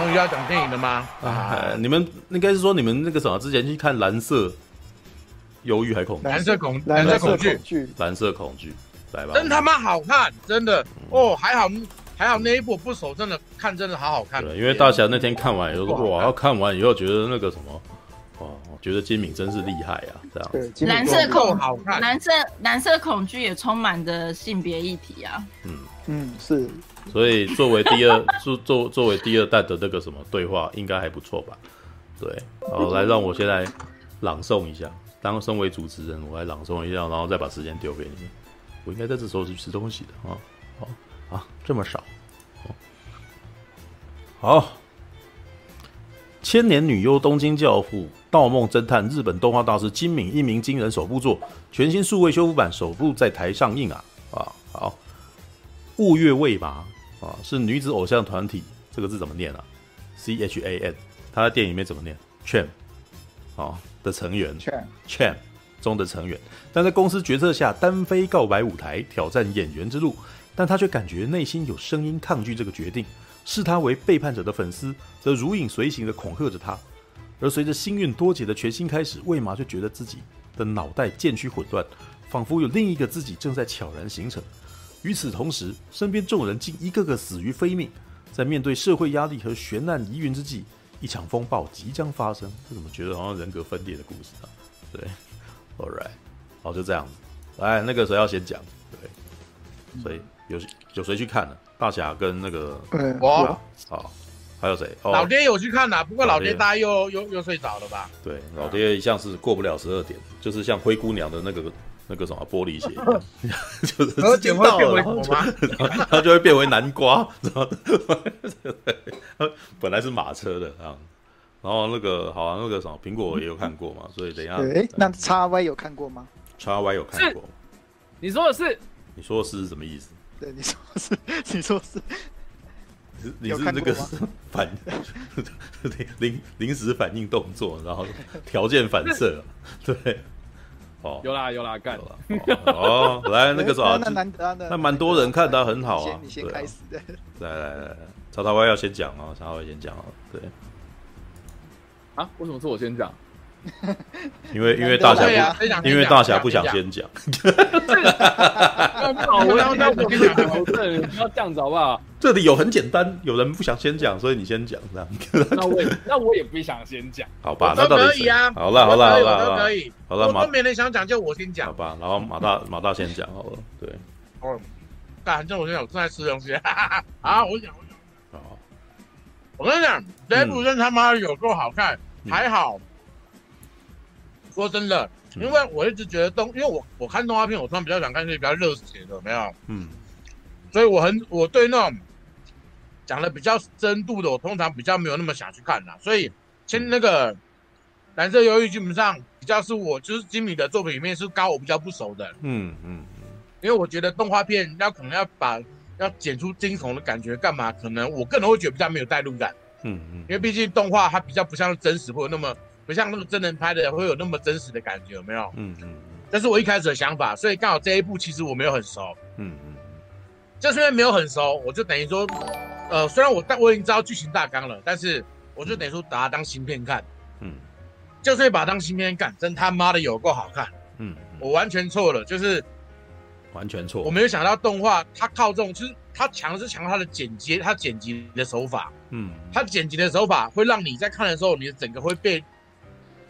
终于要讲电影了吗？啊，你们应该是说你们那个什么之前去看蓝色忧郁还恐蓝色恐蓝色恐惧，蓝色恐惧，来吧，真他妈好看，真的哦，还好还好那一部不熟，真的看真的好好看。对，因为大侠那天看完以后说哇，要看完以后觉得那个什么，哇，我觉得金敏真是厉害啊，这样。对，蓝色恐好看，蓝色蓝色恐惧也充满着性别议题啊。嗯嗯，是。所以作为第二 作作作为第二代的那个什么对话，应该还不错吧？对，好，来让我先来朗诵一下。当身为主持人，我来朗诵一下，然后再把时间丢给你们。我应该在这时候去吃东西的啊。好啊，这么少。好，千年女优、东京教父、盗梦侦探、日本动画大师金敏一鸣惊人首部作，全新数位修复版首部在台上映啊！啊，好，雾月未麻啊，是女子偶像团体，这个字怎么念啊？C H A N，他在电影里面怎么念？Cham，啊的成员，Cham 中的成员，但在公司决策下单飞告白舞台，挑战演员之路，但他却感觉内心有声音抗拒这个决定。视他为背叛者的粉丝，则如影随形的恐吓着他。而随着幸运多劫的全新开始，未麻就觉得自己的脑袋渐趋混乱，仿佛有另一个自己正在悄然形成。与此同时，身边众人竟一个个死于非命。在面对社会压力和悬案疑云之际，一场风暴即将发生。这怎么觉得好像人格分裂的故事啊？对，All right，好，就这样子。来，那个谁要先讲？对，所以有有谁去看了？大侠跟那个我，好，还有谁？哦，老爹有去看呐，不过老爹大概又又又睡着了吧？对，老爹一向是过不了十二点，就是像灰姑娘的那个那个什么玻璃鞋。就是时间到了，然后他就会变为南瓜，然 后本来是马车的啊，然后那个好像那个什么苹果也有看过嘛，所以等一下，哎，那叉 Y 有看过吗？叉 Y 有看过，你说的是？你说的是什么意思？对，你说是，你说是，你是这个反临临时反应动作，然后条件反射，对，哦，有啦有啦，干。了，哦，来 那个什么，那难得，那蛮多人看的很好啊，你先开始，来来来，曹操歪要先讲哦，曹操歪先讲哦，对，啊，为什么是我先讲？因为因为大侠不，因为大侠不想先讲。我要那我跟你讲，不要这样子好不好？这里有很简单，有人不想先讲，所以你先讲这样。那我那我也不想先讲。好吧，那可以啊。好了好了好了，都可以。好了，马没人想讲，就我先讲。好吧，然后马大马大先讲好了。对。哦，反正我先讲，我正在吃东西。啊，我讲我讲。好。我跟你讲，这部真他妈有够好看，还好。说真的，因为我一直觉得动，因为我我看动画片，我通常比较喜欢看一些比较热血的，没有，嗯，所以我很我对那种讲的比较深度的，我通常比较没有那么想去看啦。所以，先那个蓝色忧郁基本上比较是我就是金米的作品里面是高我比较不熟的，嗯嗯嗯，因为我觉得动画片要可能要把要剪出惊悚的感觉干嘛，可能我个人会觉得比较没有代入感，嗯嗯，因为毕竟动画它比较不像真实，或者那么。不像那个真人拍的会有那么真实的感觉，有没有？嗯嗯。这是我一开始的想法，所以刚好这一部其实我没有很熟。嗯嗯。就是因为没有很熟，我就等于说，呃，虽然我但我已经知道剧情大纲了，但是我就等于说把它当新片看。嗯。就是把它当新片看，真他妈的有够好看。嗯。我完全错了，就是完全错。我没有想到动画它靠这种，就是它强是强它的剪接，它剪辑的手法。嗯。它剪辑的手法会让你在看的时候，你的整个会被。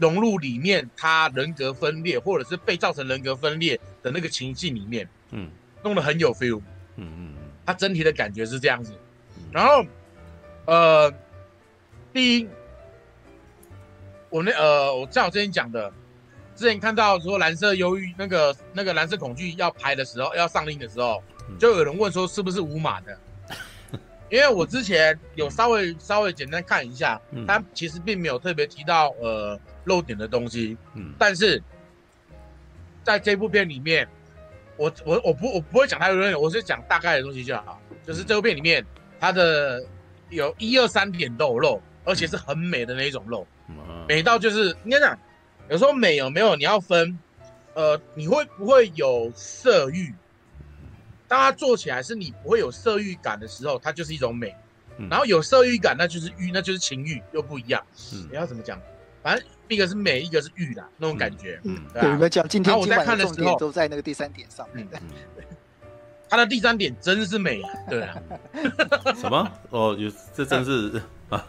融入里面，他人格分裂，或者是被造成人格分裂的那个情境里面，嗯，弄得很有 feel，嗯嗯嗯，他整体的感觉是这样子。然后，呃，第一，我那呃，我像我之前讲的，之前看到说蓝色忧郁那个那个蓝色恐惧要拍的时候，要上映的时候，就有人问说是不是五码的？因为我之前有稍微稍微简单看一下，他其实并没有特别提到呃。漏点的东西，嗯，但是在这部片里面，我我我不我不会讲太多东西，我是讲大概的东西就好。就是这部片里面，它的有一二三点都有漏，而且是很美的那一种漏，美到就是应该讲，有时候美有没有你要分，呃，你会不会有色欲？当它做起来是你不会有色欲感的时候，它就是一种美。嗯然后有色欲感，那就是欲，那就是情欲，又不一样。嗯你要怎么讲？反正一个是美，一个是玉啦，那种感觉。嗯，对啊。有没有讲今天然后我在看的时候都在那个第三点上面。嗯。他的第三点真是美啊，对啊，什么？哦，有这真是啊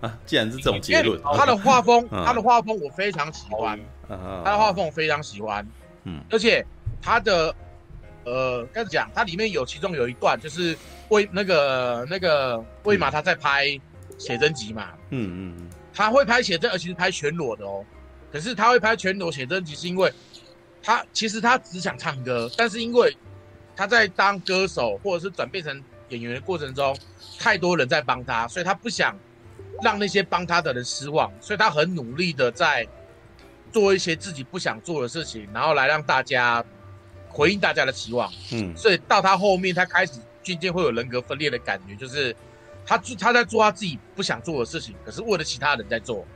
啊！既然是这种结论，他的画风，嗯。他的画风我非常喜欢，啊他的画风我非常喜欢，嗯。而且他的呃，该讲，它里面有其中有一段就是魏那个那个魏玛他在拍写真集嘛，嗯嗯他会拍写真，而且是拍全裸的哦。可是他会拍全裸写真集，是因为他其实他只想唱歌，但是因为他在当歌手或者是转变成演员的过程中，太多人在帮他，所以他不想让那些帮他的人失望，所以他很努力的在做一些自己不想做的事情，然后来让大家回应大家的期望。嗯所以到他后面，他开始渐渐会有人格分裂的感觉，就是他做他在做他自己不想做的事情，可是为了其他人在做。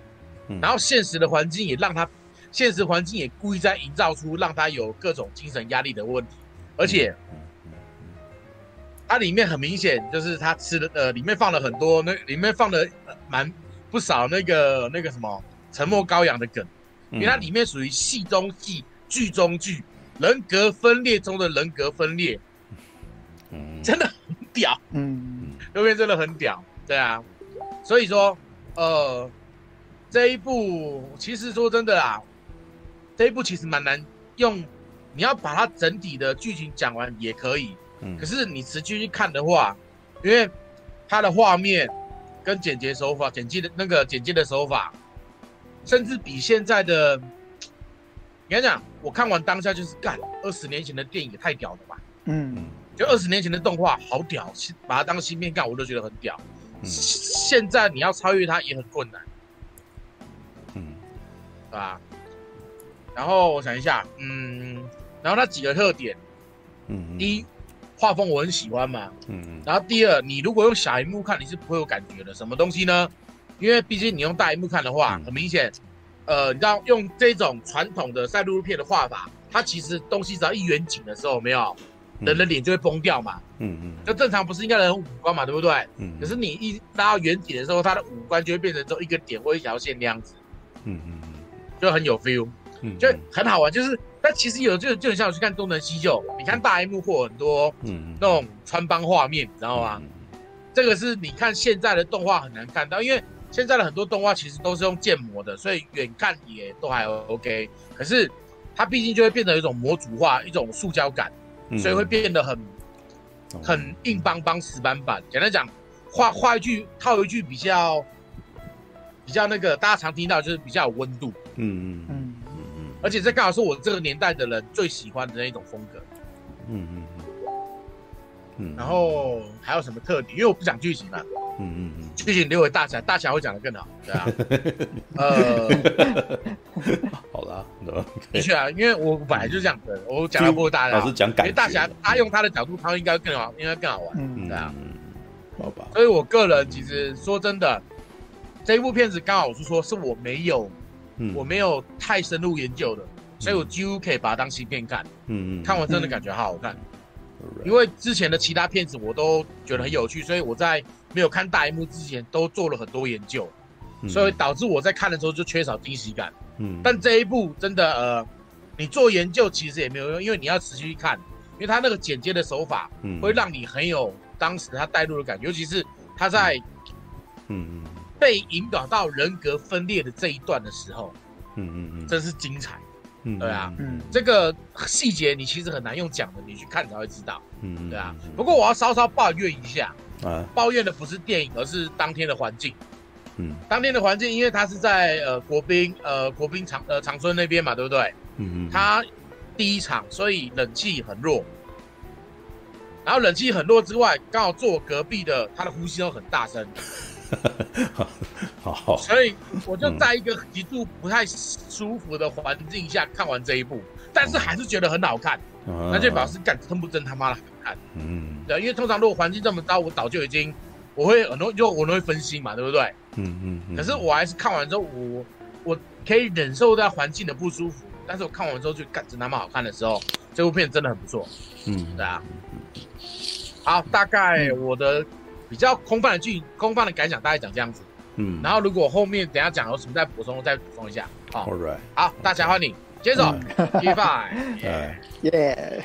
嗯。然后现实的环境也让他，现实环境也故意在营造出让他有各种精神压力的问题，而且它里面很明显就是他吃的呃，里面放了很多那里面放了呃蛮不少那个那个什么沉默羔羊的梗，因为它里面属于戏中戏、剧中剧，人格分裂中的人格分裂，嗯。真的很屌。嗯，这边真的很屌，对啊，所以说，呃，这一部其实说真的啊，这一部其实蛮难用，你要把它整体的剧情讲完也可以，嗯可是你持续去看的话，因为它的画面跟剪辑手法、剪辑的那个剪辑的手法，甚至比现在的，你看讲，我看完当下就是干，二十年前的电影也太屌了吧。嗯，就二十年前的动画好屌，把它当芯片看，我都觉得很屌。嗯现在你要超越它也很困难，嗯对吧？然后我想一下，嗯，然后它几个特点，嗯第一，画风我很喜欢嘛。嗯然后第二，你如果用小荧幕看，你是不会有感觉的。什么东西呢？因为毕竟你用大荧幕看的话，嗯很明显，呃，你知道用这种传统的赛璐璐片的画法，它其实东西只要一远景的时候，有没有人的脸就会崩掉嘛。嗯嗯就正常不是应该人五官嘛，对不对？嗯可是你一拉到远景的时候，他的五官就会变成只一个点或一条线那样子，嗯嗯就很有 feel，嗯就很好玩。就是，但其实有就就很像我去看《东成西就》，你看大荧幕或很多嗯那种穿帮画面，你知道吗？这个是你看现在的动画很难看到，因为现在的很多动画其实都是用建模的，所以远看也都还 OK。可是它毕竟就会变成一种模组化、一种塑胶感，所以会变得很。很硬邦邦、死板板。简单讲，画画一句套一句比较比较那个大家常听到，就是比较有温度。嗯嗯嗯，嗯嗯而且这刚好是我这个年代的人最喜欢的那一种风格。嗯嗯嗯，然后还有什么特点？因为我不讲剧情嘛，嗯嗯嗯，剧情留给大侠，大侠会讲的更好，对啊。呃，好啦，的确啊，因为我本来就这样子，我讲的不如大家，老师讲感觉，大侠他用他的角度，他应该更好，应该更好玩，嗯对啊。好吧。所以我个人其实说真的，这一部片子刚好是说是我没有。嗯我没有太深入研究的，所以我几乎可以把它当新片看。嗯嗯，看完真的感觉好好看。因为之前的其他片子我都觉得很有趣，所以我在没有看大荧幕之前都做了很多研究，所以导致我在看的时候就缺少惊喜感。嗯，但这一部真的呃，你做研究其实也没有用，因为你要持续看，因为他那个剪接的手法会让你很有当时他带入的感觉，尤其是他在嗯嗯。被引导到人格分裂的这一段的时候，嗯嗯嗯，真是精彩。嗯，对啊，嗯，这个细节你其实很难用讲的，你去看才会知道。嗯，对啊。不过我要稍稍抱怨一下，啊，抱怨的不是电影，而是当天的环境。嗯，当天的环境，因为它是在呃国宾呃国宾长呃长春那边嘛，对不对？嗯嗯。它第一场，所以冷气很弱。然后冷气很弱之外，刚好坐我隔壁的，他的呼吸都很大声。好，所以我就在一个极度不太舒服的环境下看完这一部，但是还是觉得很好看，那就表示干真不真他妈的好看。嗯，对，因为通常如果环境这么糟，我早就已经我会很多就我都会分心嘛，对不对？嗯嗯。可是我还是看完之后，我我可以忍受到环境的不舒服，但是我看完之后就干真他妈好看的时候，这部片真的很不错。嗯，对啊。好，大概我的比较空泛的剧，空泛的感想大概讲这样子。嗯，然后如果后面等下讲有什么再补充，再补充一下。好。All right，好，大侠欢迎，接着，P five，哎，耶，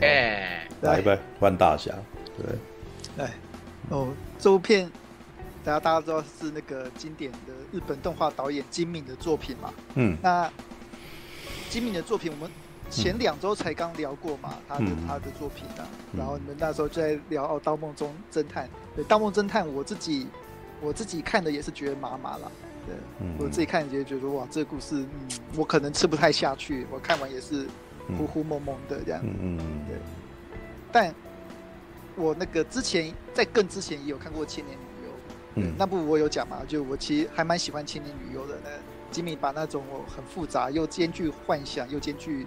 哎，来呗，换大侠，对，哎，哦，这部片大家大家知道是那个经典的日本动画导演金敏的作品嘛？嗯，那金敏的作品我们前两周才刚聊过嘛，他的他的作品啊，然后你们那时候就在聊哦，《盗梦中侦探》对，《盗梦侦探》我自己我自己看的也是觉得麻麻了。对，我自己看也觉得哇，这个故事，嗯，我可能吃不太下去。我看完也是糊糊蒙蒙的这样。嗯嗯对。但，我那个之前在更之前也有看过《千年女优》，嗯，那部我有讲嘛，就我其实还蛮喜欢《千年女优》的。那吉米把那种很复杂又兼具幻想又兼具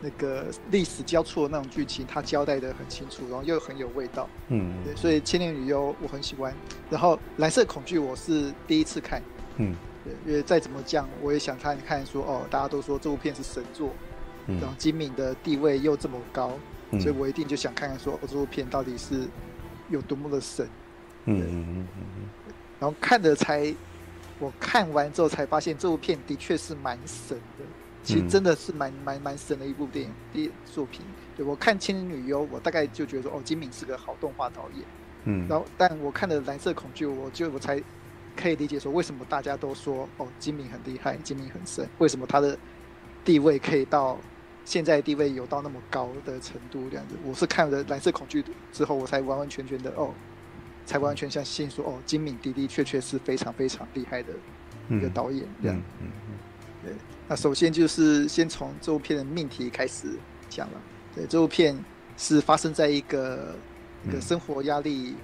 那个历史交错的那种剧情，他交代的很清楚，然后又很有味道。嗯。对，所以《千年女优》我很喜欢。然后《蓝色恐惧》我是第一次看。嗯，对，因为再怎么讲，我也想看看说哦，大家都说这部片是神作，嗯、然后金敏的地位又这么高，嗯、所以我一定就想看看说哦，这部片到底是有多么的神。嗯嗯嗯嗯。然后看的才，我看完之后才发现这部片的确是蛮神的，其实真的是蛮蛮蛮神的一部电影，电影作品。对，我看《千年女优》，我大概就觉得说哦，金敏是个好动画导演。嗯。然后，但我看了《蓝色恐惧》，我就我才。可以理解说，为什么大家都说哦，金敏很厉害，金敏很神，为什么他的地位可以到现在地位有到那么高的程度这样子？我是看了《蓝色恐惧》之后，我才完完全全的哦，才完全相信说哦，金敏的的确确是非常非常厉害的一个导演这样。嗯嗯嗯。对，那首先就是先从这部片的命题开始讲了。对，这部片是发生在一个一个生活压力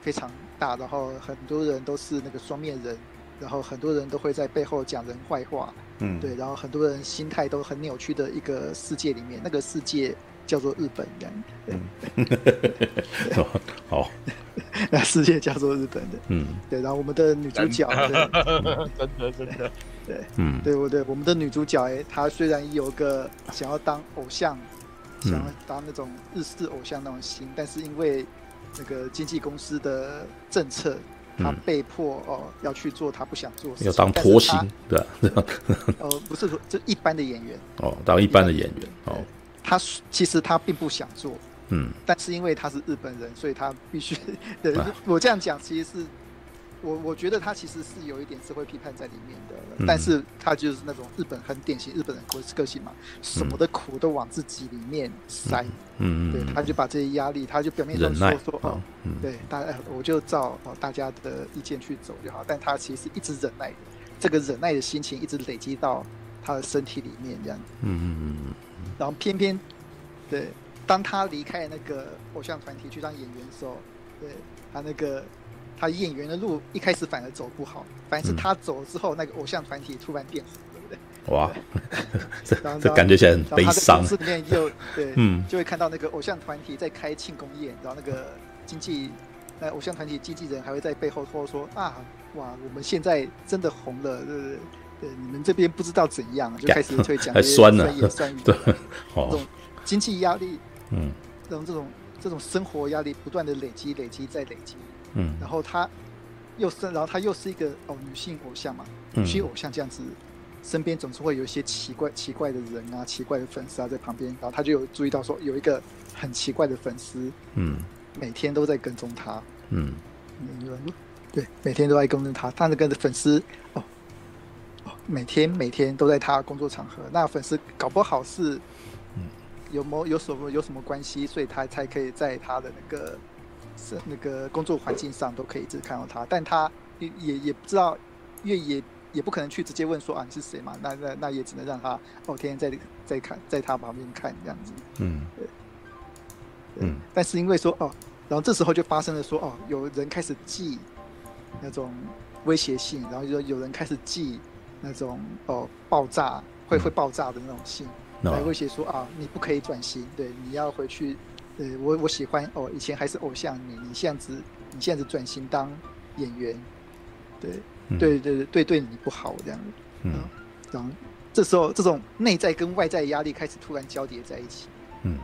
非常。大，然后很多人都是那个双面人，然后很多人都会在背后讲人坏话，嗯，对，然后很多人心态都很扭曲的一个世界里面，那个世界叫做日本这样，嗯，好，那世界叫做日本的，嗯，对，然后我们的女主角，真的真的，对，嗯，对不对？我们的女主角哎，她虽然有个想要当偶像，想要当那种日式偶像那种心，但是因为那个经纪公司的政策，他被迫哦要去做他不想做的事情，要当拖星，对吧？呃，不是说就一般的演员哦，当一般的演员哦，他其实他并不想做，嗯，但是因为他是日本人，所以他必须。对，我这样讲其实是。我我觉得他其实是有一点社会批判在里面的，嗯、但是他就是那种日本很典型日本人个个性嘛，什么的苦都往自己里面塞，嗯，对，他就把这些压力，他就表面上说说哦，嗯、对，大家我就照哦大家的意见去走就好，但他其实一直忍耐的，这个忍耐的心情一直累积到他的身体里面这样，嗯嗯嗯，然后偏偏对，当他离开那个偶像团体去当演员的时候，对他那个。他演员的路一开始反而走不好，反而是他走了之后，那个偶像团体突然变红，对不对？哇，这这感觉起来很悲伤。里面就对，嗯，就会看到那个偶像团体在开庆功宴，然后那个经纪，那偶像团体经纪人还会在背后说说啊，哇，我们现在真的红了，对不对？对，你们这边不知道怎样，就 开始会讲一些酸言酸语，对，这种经济压力，嗯，这种这种这种生活压力不断的累积累积再累积。嗯，然后他又是，然后他又是一个哦女性偶像嘛，女性偶像这样子，嗯、身边总是会有一些奇怪奇怪的人啊，奇怪的粉丝啊在旁边，然后他就有注意到说有一个很奇怪的粉丝，嗯，每天都在跟踪他，嗯，对，每天都在跟踪他，他那个粉丝哦哦，每天每天都在他工作场合，那粉丝搞不好是，有没有什么有什么关系，所以他才可以在他的那个。是那个工作环境上都可以一直看到他，但他也也也不知道，因为也也不可能去直接问说啊，你是谁嘛？那那那也只能让他哦天天在在看，在他旁边看这样子。嗯，对，嗯。但是因为说哦，然后这时候就发生了说哦，有人开始寄那种威胁信，然后就有人开始寄那种哦爆炸会会爆炸的那种信，来威胁说啊，你不可以转型，对，你要回去。对我我喜欢哦，以前还是偶像你，你现在子你现在子转型当演员，对、嗯、对对对对对你不好这样，嗯，然后这时候这种内在跟外在压力开始突然交叠在一起，嗯，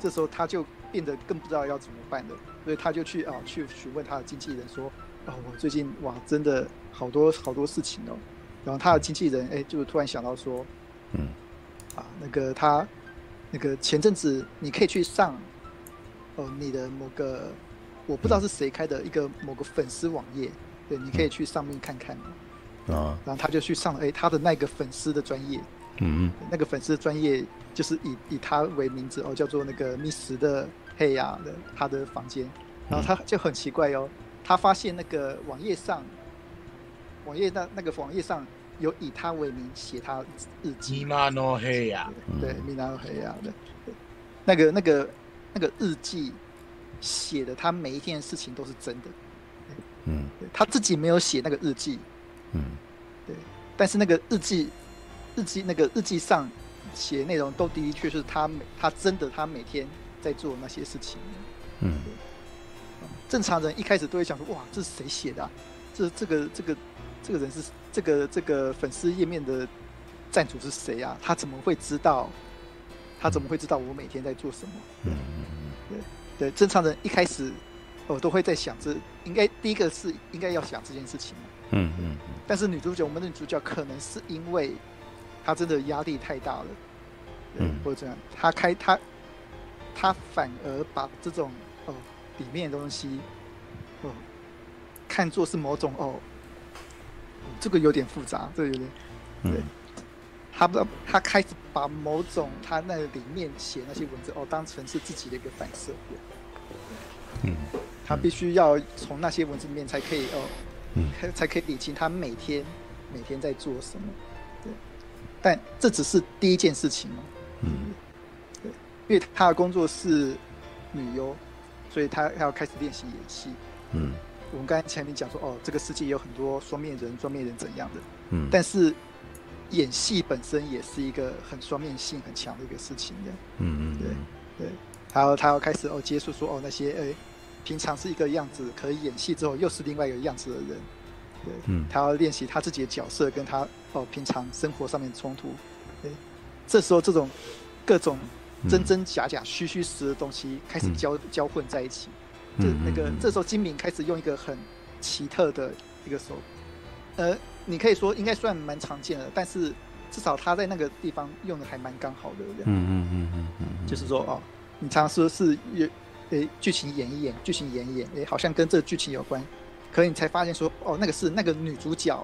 这时候他就变得更不知道要怎么办了，所以他就去啊去询问他的经纪人说，哦，我最近哇真的好多好多事情哦，然后他的经纪人哎就突然想到说，嗯，啊那个他那个前阵子你可以去上哦你的某个我不知道是谁开的一个某个粉丝网页，对，你可以去上面看看。啊，然后他就去上了，哎，他的那个粉丝的专业，嗯，那个粉丝的专业就是以以他为名字哦，叫做那个 Miss 的黑呀的他的房间，然后他就很奇怪哦，他发现那个网页上，网页那那个网页上有以他为名写他日记，米娜诺黑呀，对，米娜诺黑呀的，那个那个那个日记写的他每一天的事情都是真的，嗯，他自己没有写那个日记。嗯，对，但是那个日记，日记那个日记上写内容都的确是他每他真的他每天在做那些事情。嗯，正常人一开始都会想说，哇，这是谁写的啊？这这个这个这个人是这个这个粉丝页面的站主是谁啊？他怎么会知道？他怎么会知道我每天在做什么？嗯嗯嗯，对对，正常人一开始我都会在想，这应该第一个是应该要想这件事情。嗯嗯，但是女主角，我们的女主角可能是因为她真的压力太大了，嗯，或者这样，她开她她反而把这种哦里面的东西哦看作是某种哦，这个有点复杂，这个有点，对，她不知道她开始把某种他那里面写那些文字哦当成是自己的一个反射，嗯，他必须要从那些文字里面才可以哦。嗯，才可以理清他每天每天在做什么，对，但这只是第一件事情嘛，嗯，对，因为他的工作是女优，所以他要开始练习演戏，嗯，我们刚才前面讲说，哦，这个世界有很多双面人，双面人怎样的，嗯，但是演戏本身也是一个很双面性很强的一个事情的，嗯嗯，对对，然后他要开始哦接触说哦那些哎。平常是一个样子，可以演戏之后又是另外一个样子的人，对，嗯，他要练习他自己的角色跟他哦平常生活上面冲突，对，这时候这种各种真真假假、虚虚实的东西开始交、嗯、交混在一起，就那个、嗯、这时候金敏开始用一个很奇特的一个手，呃，你可以说应该算蛮常见的，但是至少他在那个地方用的还蛮刚好的，嗯嗯嗯嗯嗯，就是说哦，你常说是有。诶，剧情演一演，剧情演一演，诶，好像跟这个剧情有关，可你才发现说，哦，那个是那个女主角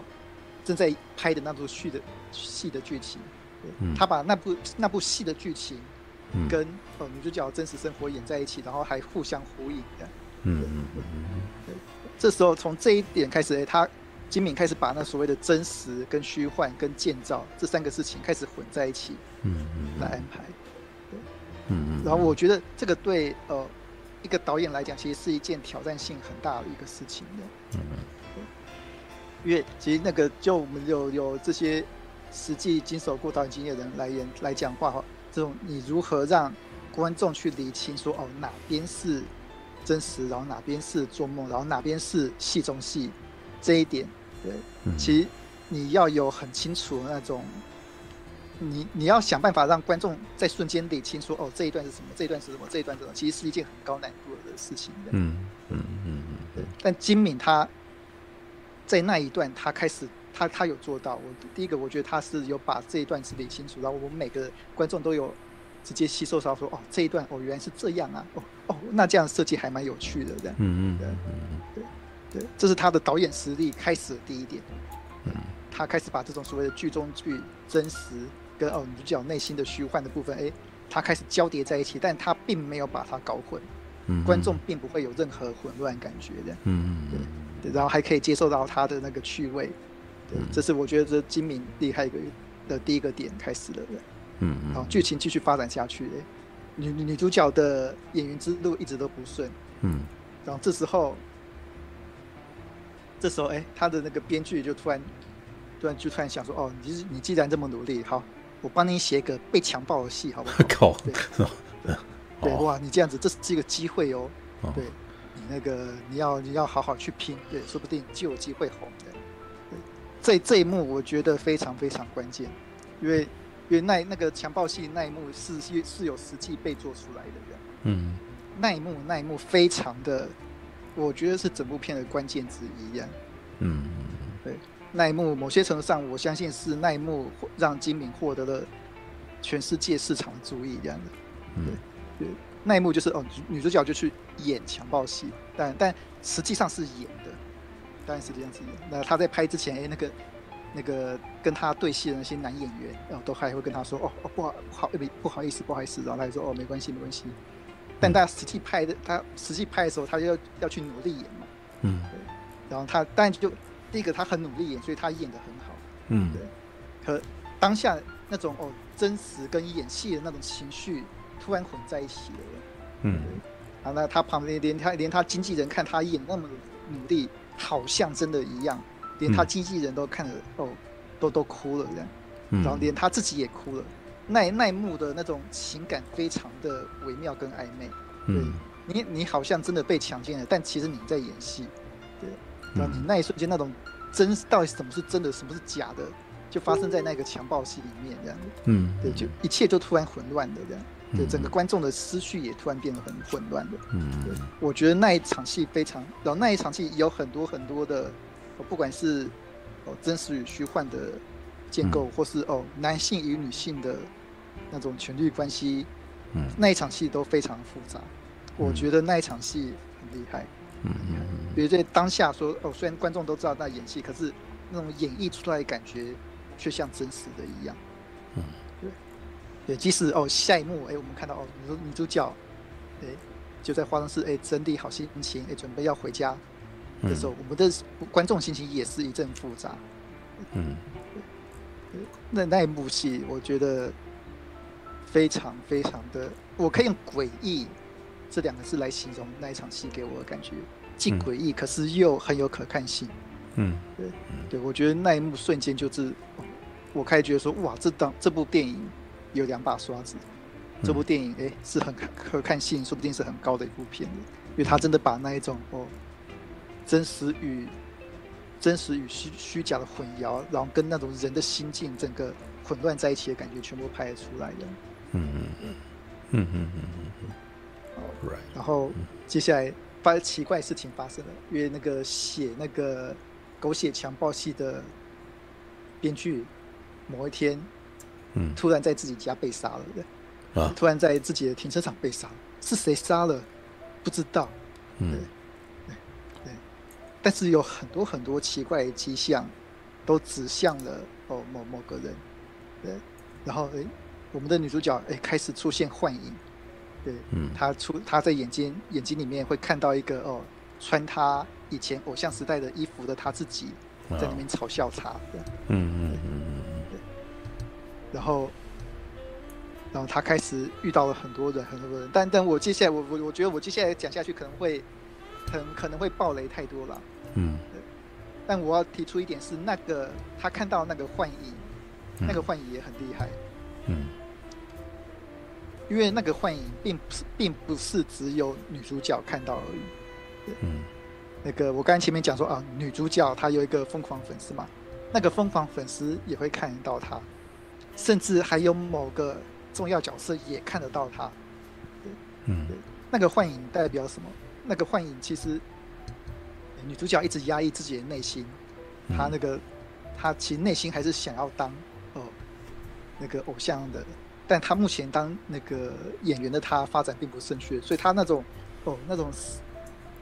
正在拍的那部剧的戏的剧情，嗯，他把那部那部戏的剧情跟哦女主角真实生活演在一起，然后还互相呼应的，嗯嗯嗯嗯，对，这时候从这一点开始，诶，他金敏开始把那所谓的真实跟虚幻跟建造这三个事情开始混在一起，嗯嗯，来安排，对，嗯嗯，然后我觉得这个对呃。一个导演来讲，其实是一件挑战性很大的一个事情的。嗯，因为其实那个就我们有有这些实际经手过导演经验的人来演来讲话哈，这种你如何让观众去理清说哦哪边是真实，然后哪边是做梦，然后哪边是戏中戏，这一点，对，其实你要有很清楚的那种。你你要想办法让观众在瞬间理清楚哦，这一段是什么，这一段是什么，这一段是什么，其实是一件很高难度的事情的。嗯嗯嗯嗯。对。但金敏他在那一段，他开始他他有做到。我第一个，我觉得他是有把这一段是理清楚，然后我们每个观众都有直接吸收到说哦，这一段哦原来是这样啊，哦哦，那这样设计还蛮有趣的这样。嗯嗯嗯嗯。对对，这是他的导演实力开始的第一点。嗯。他开始把这种所谓的剧中剧真实。跟哦女主角内心的虚幻的部分，哎，他开始交叠在一起，但他并没有把它搞混，嗯，观众并不会有任何混乱感觉的，嗯嗯，对，然后还可以接受到他的那个趣味，对，这是我觉得这金敏厉害一个的第一个点开始了，嗯嗯，好，剧情继续发展下去，女女主角的演员之路一直都不顺，嗯，然后这时候，这时候哎，他的那个编剧就突然，突然就突然想说，哦，你你既然这么努力，好。我帮你写个被强暴的戏，好不好？靠！对，对，哇，你这样子，这是一个机会哦。对，你那个你要你要好好去拼，对，说不定就有机会红的。对，这这一幕我觉得非常非常关键，因为因为那那个强暴戏那一幕是是是有实际被做出来的。嗯，那一幕那一幕非常的，我觉得是整部片的关键之一呀。嗯，对，那一幕某些程度上，我相信是那一幕让金敏获得了全世界市场的注意这样的。嗯，对，那一幕就是哦，女主角就去演强暴戏，但但实际上是演的，当然实际上是演。那她在拍之前，哎，那个。那个跟他对戏的那些男演员，然后都还会跟他说：“哦哦，不好不好，不好意思，不好意思。”然后他就说：“哦，没关系，没关系。”但大家实际拍的，他实际拍的时候，他就要要去努力演嘛。嗯。对。然后他，但就第一个他很努力演，所以他演得很好。嗯。对。可当下那种哦真实跟演戏的那种情绪突然混在一起了。嗯。啊，那他旁边连他连他经纪人看他演那么努力，好像真的一样。连他经纪人都看了，哦，都都哭了这样，嗯、然后连他自己也哭了。那那一幕的那种情感非常的微妙跟暧昧。对，嗯、你你好像真的被强奸了，但其实你在演戏。对，然后你那一瞬间那种真到底什么是真的，什么是假的，就发生在那个强暴戏里面这样子。嗯，对，就一切就突然混乱的这样。对，整个观众的思绪也突然变得很混乱的。嗯，对，我觉得那一场戏非常，然后那一场戏有很多很多的。不管是哦真实与虚幻的建构，嗯、或是哦男性与女性的那种权力关系，嗯，那一场戏都非常复杂。嗯、我觉得那一场戏很厉害，嗯嗯，比如在当下说哦，虽然观众都知道在演戏，可是那种演绎出来的感觉却像真实的一样。嗯，对，对，即使哦下一幕，哎，我们看到哦女女主角，哎，就在化妆室，哎，整理好心情，哎，准备要回家。的时候，我们的观众心情也是一阵复杂。嗯，那那一幕戏，我觉得非常非常的，我可以用诡异这两个字来形容那一场戏给我的感觉，既诡异，可是又很有可看性。嗯，对，对我觉得那一幕瞬间就是，我开始觉得说，哇，这档这部电影有两把刷子，这部电影哎是很可看性，说不定是很高的一部片子，因为他真的把那一种哦。真实与真实与虚虚假的混淆，然后跟那种人的心境整个混乱在一起的感觉，全部拍出来的。嗯嗯嗯嗯嗯嗯嗯。哦，然后接下来发奇怪事情发生了，因为那个写那个狗血强暴戏的编剧，某一天，嗯，突然在自己家被杀了，啊，突然在自己的停车场被杀，是谁杀了？不知道。嗯。但是有很多很多奇怪的迹象，都指向了哦某某个人，对，然后诶，我们的女主角诶开始出现幻影，对，嗯，她出她在眼睛眼睛里面会看到一个哦穿她以前偶像时代的衣服的她自己在那边嘲笑她，对，嗯嗯嗯嗯，对，然后，然后她开始遇到了很多人很多人，但但我接下来我我我觉得我接下来讲下去可能会很可能会爆雷太多了。嗯，但我要提出一点是，那个他看到那个幻影，嗯、那个幻影也很厉害。嗯，因为那个幻影并不是，并不是只有女主角看到而已。对，嗯，那个我刚才前面讲说啊，女主角她有一个疯狂粉丝嘛，那个疯狂粉丝也会看得到她，甚至还有某个重要角色也看得到她。对，嗯，对，那个幻影代表什么？那个幻影其实。女主角一直压抑自己的内心，她那个，她其实内心还是想要当哦那个偶像的，但她目前当那个演员的她发展并不顺遂，所以她那种哦那种，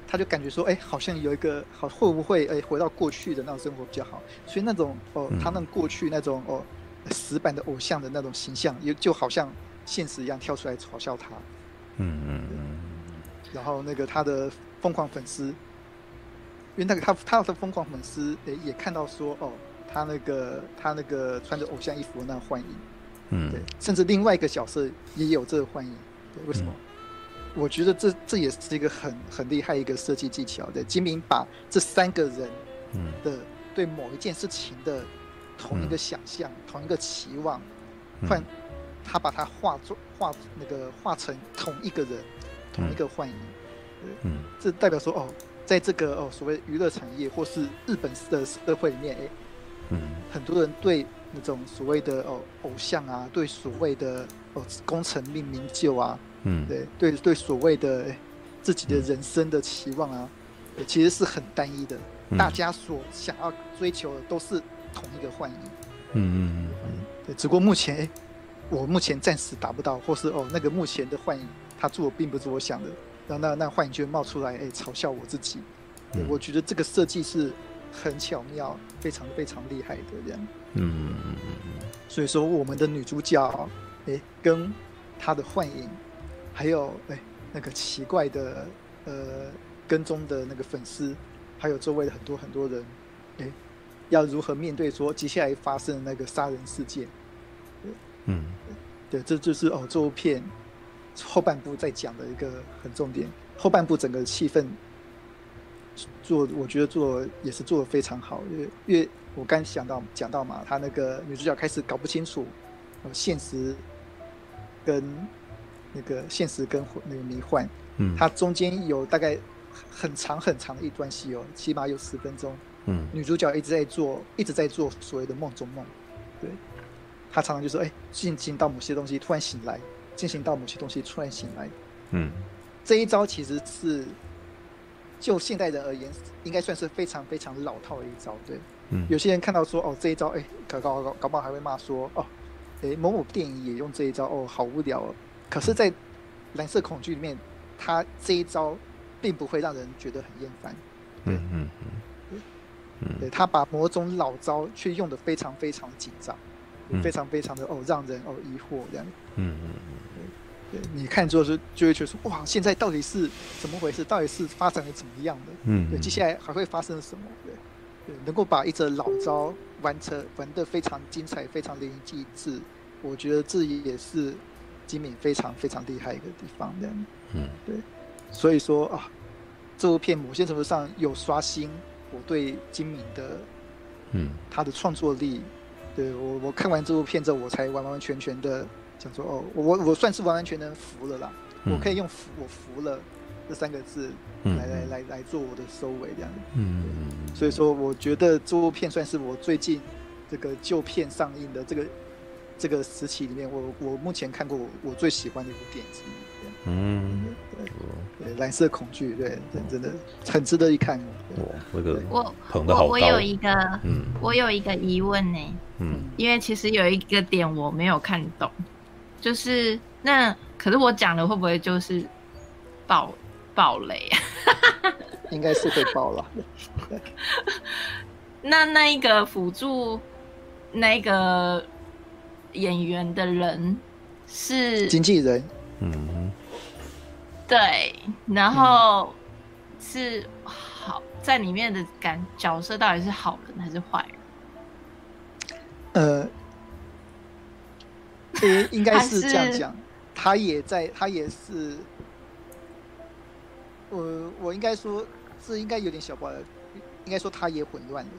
她就感觉说，哎，好像有一个好会不会哎回到过去的那种生活比较好，所以那种哦她那过去那种哦死板的偶像的那种形象，也就好像现实一样跳出来嘲笑她，嗯嗯嗯，然后那个她的疯狂粉丝。因为那个他他的疯狂粉丝诶也看到说哦，他那个他那个穿着偶像衣服的那个幻影，嗯，对，甚至另外一个角色也有这个幻影，对，为什么？嗯、我觉得这这也是一个很很厉害一个设计技巧。对。金明把这三个人的对某一件事情的同一个想象、嗯、同一个期望，换、嗯、他把它画作画那个画成同一个人，同一个幻影，对，嗯，这代表说哦。在这个哦所谓娱乐产业或是日本的社会里面，哎，嗯，很多人对那种所谓的哦偶像啊，对所谓的哦功成名名就啊，嗯，对对对，所谓的自己的人生的期望啊，其实是很单一的。大家所想要追求的都是同一个幻影。嗯嗯嗯，对，只不过目前，我目前暂时达不到，或是哦那个目前的幻影，他做的并不是我想的，然后那那幻影就会冒出来，哎，嘲笑我自己。对，我觉得这个设计是很巧妙，非常非常厉害的这样。嗯嗯嗯嗯。所以说，我们的女主角，哎，跟她的幻影，还有哎那个奇怪的呃跟踪的那个粉丝，还有周围的很多很多人，哎，要如何面对说接下来发生的那个杀人事件？嗯，对，这就是哦这部片后半部在讲的一个很重点。后半部整个气氛。做我觉得做也是做的非常好，因为因为我刚想到讲到嘛，他那个女主角开始搞不清楚，呃，现实跟那个现实跟那个迷幻，嗯，他中间有大概很长很长的一段戏哦，起码有十分钟，嗯，女主角一直在做一直在做所谓的梦中梦，对，她常常就说，哎，进进到某些东西突然醒来，进行到某些东西突然醒来，嗯，这一招其实是。就现代人而言，应该算是非常非常老套的一招，对。嗯。有些人看到说，哦，这一招，哎，搞搞搞，搞不好还会骂说，哦，哎，某某电影也用这一招，哦，好无聊哦。可是，在蓝色恐惧里面，他这一招并不会让人觉得很厌烦。对，嗯嗯嗯。对，他把某种老招却用的非常非常紧张，非常非常的哦，让人哦疑惑这样。嗯嗯嗯。对，你看之后就就会觉得说，哇，现在到底是怎么回事？到底是发展的怎么样的？嗯，对，接下来还会发生什么？对，对，能够把一则老招完成玩得非常精彩、非常淋漓尽致，我觉得这也是金敏非常非常厉害一个地方。的，嗯，对，所以说啊，这部片某些程度上有刷新我对金敏的，嗯，他的创作力。对，我我看完这部片之后，我才完完全全的。想说哦，我我算是完完全全服了啦，嗯、我可以用服我服了这三个字来、嗯、来来来做我的收尾这样。子。嗯，所以说我觉得这部片算是我最近这个旧片上映的这个这个时期里面，我我目前看过我，我最喜欢的一部电影之一。嗯，对对，蓝色恐惧，对，真的很值得一看。哇，那个我我我有一个，嗯，我有一个疑问呢，嗯，因为其实有一个点我没有看懂。就是那，可是我讲的会不会就是爆爆雷啊？应该是会爆了。那那一个辅助那个演员的人是经纪人，嗯，对，然后是好在里面的感角色到底是好人还是坏人？呃。欸、应该是这样讲，他也在，他也是，我我应该说，这应该有点小爆了，应该说他也混乱的，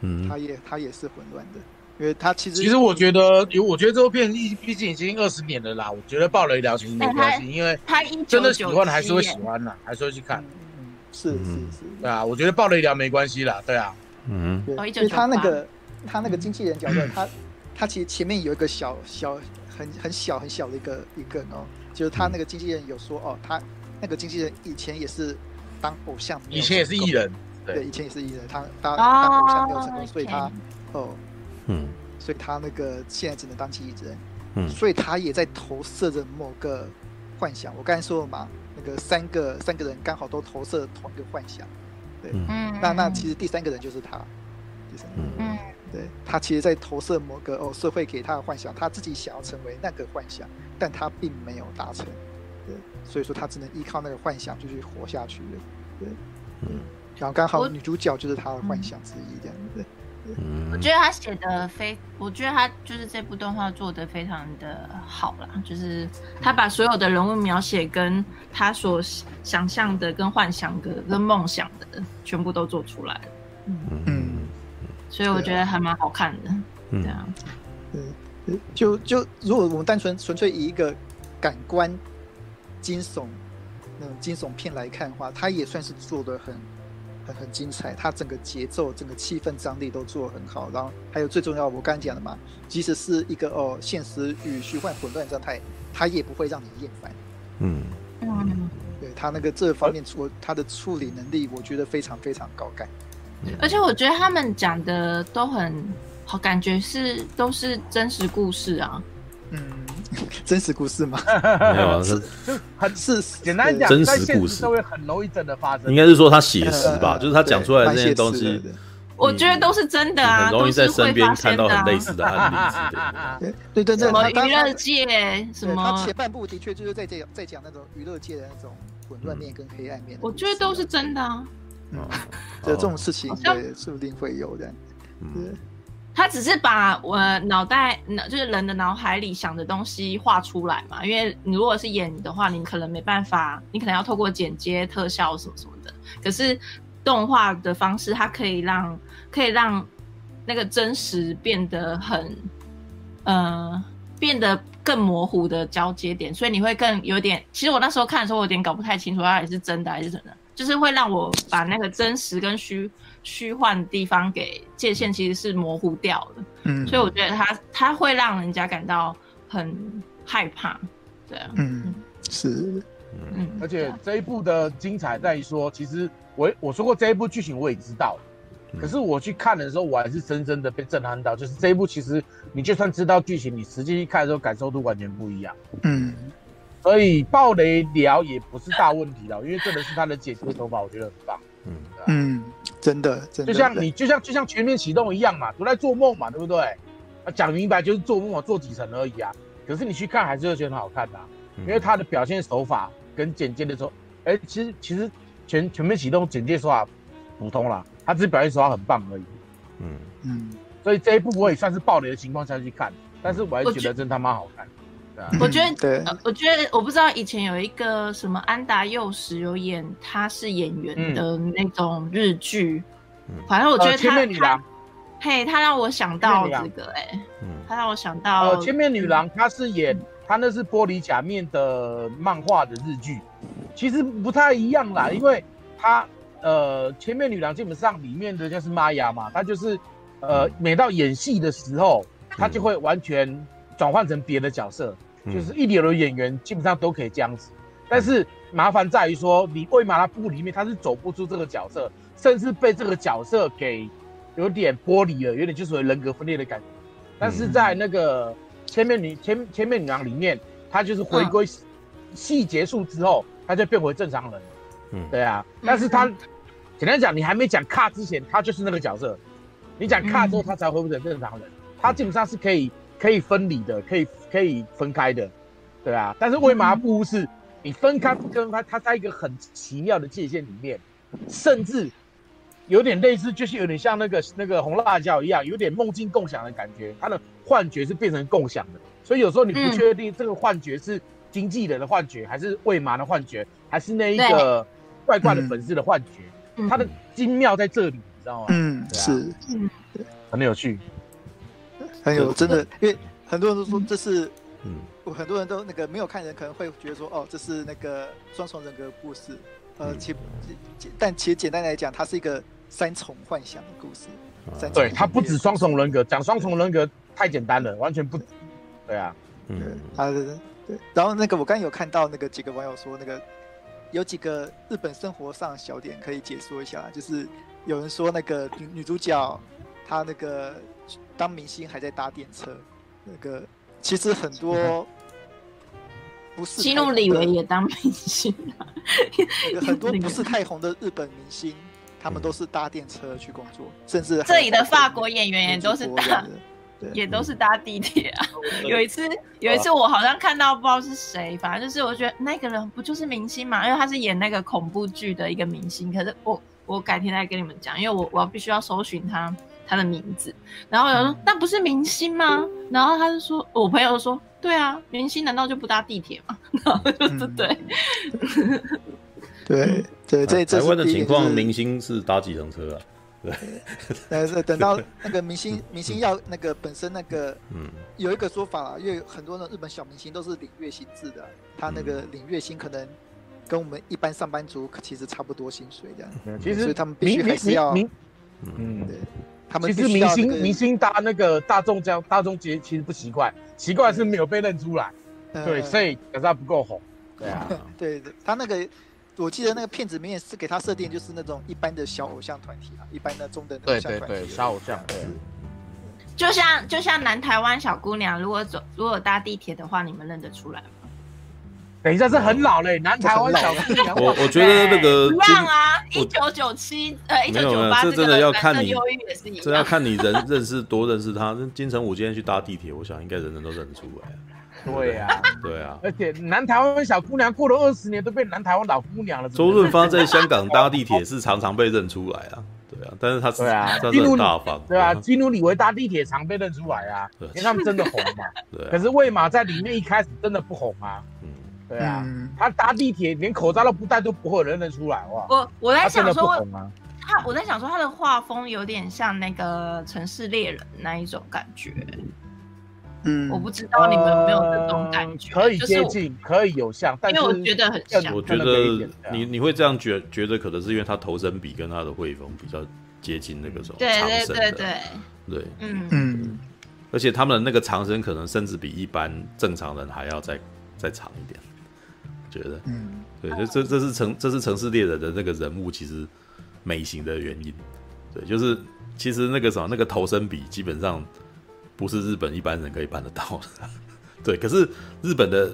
嗯，他也他也是混乱的，因为他其实其实我觉得，我觉得这部片毕毕竟已经二十年了啦，我觉得爆雷聊其实没关系，因为他真的喜欢还是会喜欢的，还是会去看，嗯，是是是，对啊，我觉得爆雷聊没关系啦，对啊，嗯，对，因为他那个他那个经纪人角色，他。他其实前面有一个小小很很小很小的一个一个哦，就是他那个经纪人有说哦，他那个经纪人以前也是当偶像，以前也是艺人，对，以前也是艺人，他当当偶像没有成功，所以他哦，嗯，所以他那个现在只能当经纪人，嗯，所以他也在投射着某个幻想。我刚才说了嘛，那个三个三个人刚好都投射同一个幻想，对，嗯，那那其实第三个人就是他，第三个人，嗯。对，他其实，在投射某个哦社会给他的幻想，他自己想要成为那个幻想，但他并没有达成，对，所以说他只能依靠那个幻想继续活下去了，对，嗯，然后刚好女主角就是他的幻想之一，这样对，嗯，我觉得他写的非，我觉得他就是这部动画做的非常的好啦，就是他把所有的人物描写跟他所想象的、跟幻想的、跟梦想的全部都做出来了，嗯。所以我觉得还蛮好看的，对啊，嗯，就就如果我们单纯纯粹以一个感官惊悚那种惊悚片来看的话，它也算是做的很很很精彩，它整个节奏、整个气氛张力都做得很好。然后还有最重要，我刚才讲的嘛，即使是一个哦现实与虚幻混乱状态，它也不会让你厌烦。嗯嗯，对他那个这方面处他的处理能力，我觉得非常非常高干。而且我觉得他们讲的都很好，感觉是都是真实故事啊。嗯，真实故事吗？没有啊，是就很是简单讲，真实故事都会很容易真的发生。应该是说他写实吧，就是他讲出来的这些东西，我觉得都是真的啊，很容易在身边看到很类似的案例。对对对，什么娱乐界什么？他前半部的确就是在讲在讲那种娱乐界的那种混乱面跟黑暗面。我觉得都是真的啊。嗯，这这种事情对，说不定会有的。对。他只是把我脑袋，就是人的脑海里想的东西画出来嘛。因为你如果是演的话，你可能没办法，你可能要透过剪接、特效什么什么的。可是动画的方式，它可以让可以让那个真实变得很，呃，变得更模糊的交接点，所以你会更有点。其实我那时候看的时候，我有点搞不太清楚，到底是真的还是真的，就是会让我把那个真实跟虚。虚幻的地方给界限其实是模糊掉的，嗯，所以我觉得他他会让人家感到很害怕，对啊，嗯，是，嗯，而且这一部的精彩在于说，其实我我说过这一部剧情我也知道，可是我去看的时候，我还是深深的被震撼到，就是这一部其实你就算知道剧情，你实际去看的时候感受度完全不一样，嗯，所以爆雷聊也不是大问题了，因为这个是他的剪辑手法，我觉得很棒，嗯嗯。真的，真的，就像你，就像就像全面启动一样嘛，都在做梦嘛，对不对？啊，讲明白就是做梦嘛，做几层而已啊。可是你去看还是会觉得很好看的，啊，因为他的表现手法跟简介的时候，哎，其实其实全全面启动简介手法普通啦，他只是表现手法很棒而已。嗯嗯，所以这一部我也算是爆雷的情况下去看，但是我还是觉得真他妈好看。我觉得，对，我觉得我不知道以前有一个什么安达佑实有演他是演员的那种日剧，反正我觉得他他，嘿，他让我想到这个，哎，他让我想到，呃，千面女郎，他是演他那是玻璃假面的漫画的日剧，其实不太一样啦，因为他呃，千面女郎基本上里面的就是玛雅嘛，他就是呃，每到演戏的时候，他就会完全转换成别的角色。就是一流的演员基本上都可以这样子，但是麻烦在于说，你为嘛那部里面他是走不出这个角色，甚至被这个角色给有点剥离了，有点就是人格分裂的感觉。但是在那个千面女千千面女郎里面，他就是回归戏结束之后，他就变回正常人。嗯，对啊。但是他简单讲，你还没讲卡之前，他就是那个角色；你讲卡之后，他才回不成正常人。他基本上是可以。可以分离的，可以可以分开的，对啊。但是为麻布是，你分开不分开，它在一个很奇妙的界限里面，甚至有点类似，就是有点像那个那个红辣椒一样，有点梦境共享的感觉。它的幻觉是变成共享的，所以有时候你不确定这个幻觉是经纪人的幻觉，还是为麻的幻觉，还是那一个怪怪的粉丝的幻觉。它的精妙在这里，你知道吗？嗯，是，嗯，很有趣。还有真的，因为很多人都说这是，嗯，很多人都那个没有看人可能会觉得说，哦，这是那个双重人格故事，呃，其但其实简单来讲，它是一个三重幻想的故事。三重对，它不止双重人格，讲双重人格太简单了，完全不，对啊，嗯，啊，对，然后那个我刚刚有看到那个几个网友说，那个有几个日本生活上小点可以解说一下，就是有人说那个女女主角她那个。当明星还在搭电车，那个其实很多不是西努里维也当明星，很多不是太红的日本明星，他们都是搭电车去工作，甚至这里的法国演员也都是搭，也都是搭地铁啊。有一次，有一次我好像看到不知道是谁，反正就是我觉得那个人不就是明星嘛，因为他是演那个恐怖剧的一个明星。可是我我改天再跟你们讲，因为我我必须要搜寻他。他的名字，然后有人说那不是明星吗？然后他就说，我朋友说，对啊，明星难道就不搭地铁吗？然后就是 对，对对这，台湾的情况，明星是搭几程车啊，对，但是等到那个明星明星要那个本身那个，嗯，有一个说法啊，因为很多的日本小明星都是领月薪制的，他那个领月薪可能跟我们一般上班族其实差不多薪水这样。其实所以他们必须还是要，嗯，对，他们其实明星明星搭那个大众这样大众节其实不奇怪，奇怪是没有被认出来，对，所以可是他不够红，对啊，对 他那个。我记得那个片子明显是给他设定就是那种一般的小偶像团体啊，一般的中等偶像团体。对对对，小偶像。对。就像就像南台湾小姑娘，如果走如果搭地铁的话，你们认得出来吗？等一下，是很老嘞，南台湾小姑娘。我我觉得那个一样啊，一九九七呃一九九八，这真的要看你，这要看你人认识多认识他。金城武今天去搭地铁，我想应该人人都认得出来。对呀，对啊，而且南台湾小姑娘过了二十年都变南台湾老姑娘了。周润发在香港搭地铁是常常被认出来啊，对啊，但是他是啊，他是很大方，对啊，基努里维搭地铁常被认出来啊，因为他们真的红嘛。对，可是魏玛在里面一开始真的不红啊，嗯，对啊，他搭地铁连口罩都不戴都不会有人认出来哇。我我在想说，他我在想说他的画风有点像那个城市猎人那一种感觉。嗯，我不知道你们有没有这种感觉，可以接近，可以有像，但是我觉得很像。我觉得你你会这样觉觉得，可能是因为他头身比跟他的绘风比较接近那个什么长身的，对对。对。对，嗯。嗯，而且他们的那个长身可能甚至比一般正常人还要再再长一点，我觉得，嗯，对，这这这是城这是城市猎人的那个人物其实美型的原因，对，就是其实那个什么那个头身比基本上。不是日本一般人可以办得到的，对。可是日本的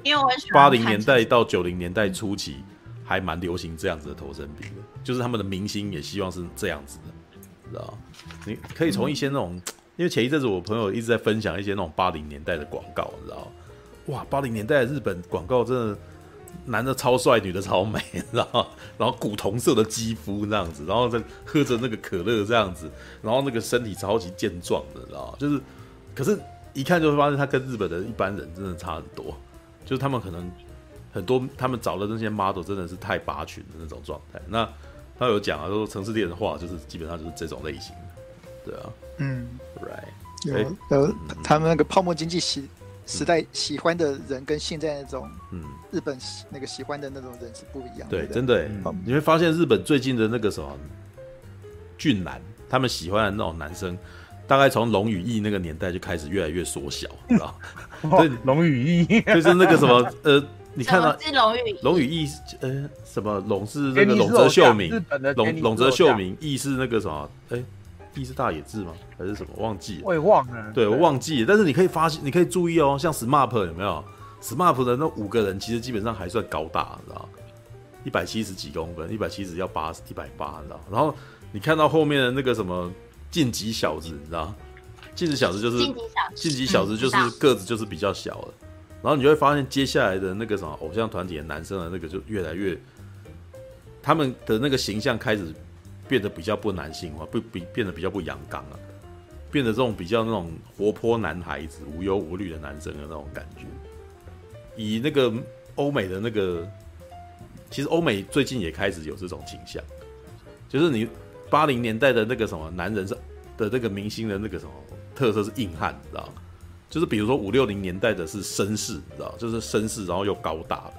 八零年代到九零年代初期还蛮流行这样子的头身比的，就是他们的明星也希望是这样子的，知道？你可以从一些那种，因为前一阵子我朋友一直在分享一些那种八零年代的广告，你知道？哇，八零年代的日本广告真的男的超帅，女的超美，你知道？然后古铜色的肌肤这样子，然后再喝着那个可乐这样子，然后那个身体超级健壮的，知道？就是。可是，一看就会发现他跟日本的一般人真的差很多，就是他们可能很多他们找的那些 model 真的是太拔群的那种状态。那他有讲啊，说城市猎人的话就是基本上就是这种类型的，对啊，嗯，right，有有他们那个泡沫经济时时代喜欢的人跟现在那种嗯日本那个喜欢的那种人是不一样，对，真的，你会发现日本最近的那个什么俊男，他们喜欢的那种男生。大概从龙与翼那个年代就开始越来越缩小，知道吗？对，龙与翼 就是那个什么呃，你看到龙与龙与翼呃什么龙是那个龙泽秀明，龙龙泽秀明，翼是那个什么？哎，翼是大野智吗？还是什么？忘记了，我也忘了。对，我忘记了。但是你可以发现，你可以注意哦，像 SMAP 有没有？SMAP 的那五个人其实基本上还算高大，你知道一百七十几公分，一百七十要八一百八，你知道然后你看到后面的那个什么？晋级小子，你知道？晋级小子就是晋级小子，就是个子就是比较小的。然后你就会发现，接下来的那个什么偶像团体的男生的那个就越来越，他们的那个形象开始变得比较不男性化，不比变得比较不阳刚了，变得这种比较那种活泼男孩子、无忧无虑的男生的那种感觉。以那个欧美的那个，其实欧美最近也开始有这种倾向，就是你。八零年代的那个什么男人是的那个明星的那个什么特色是硬汉，你知道吗？就是比如说五六零年代的是绅士，你知道？就是绅士，然后又高大的。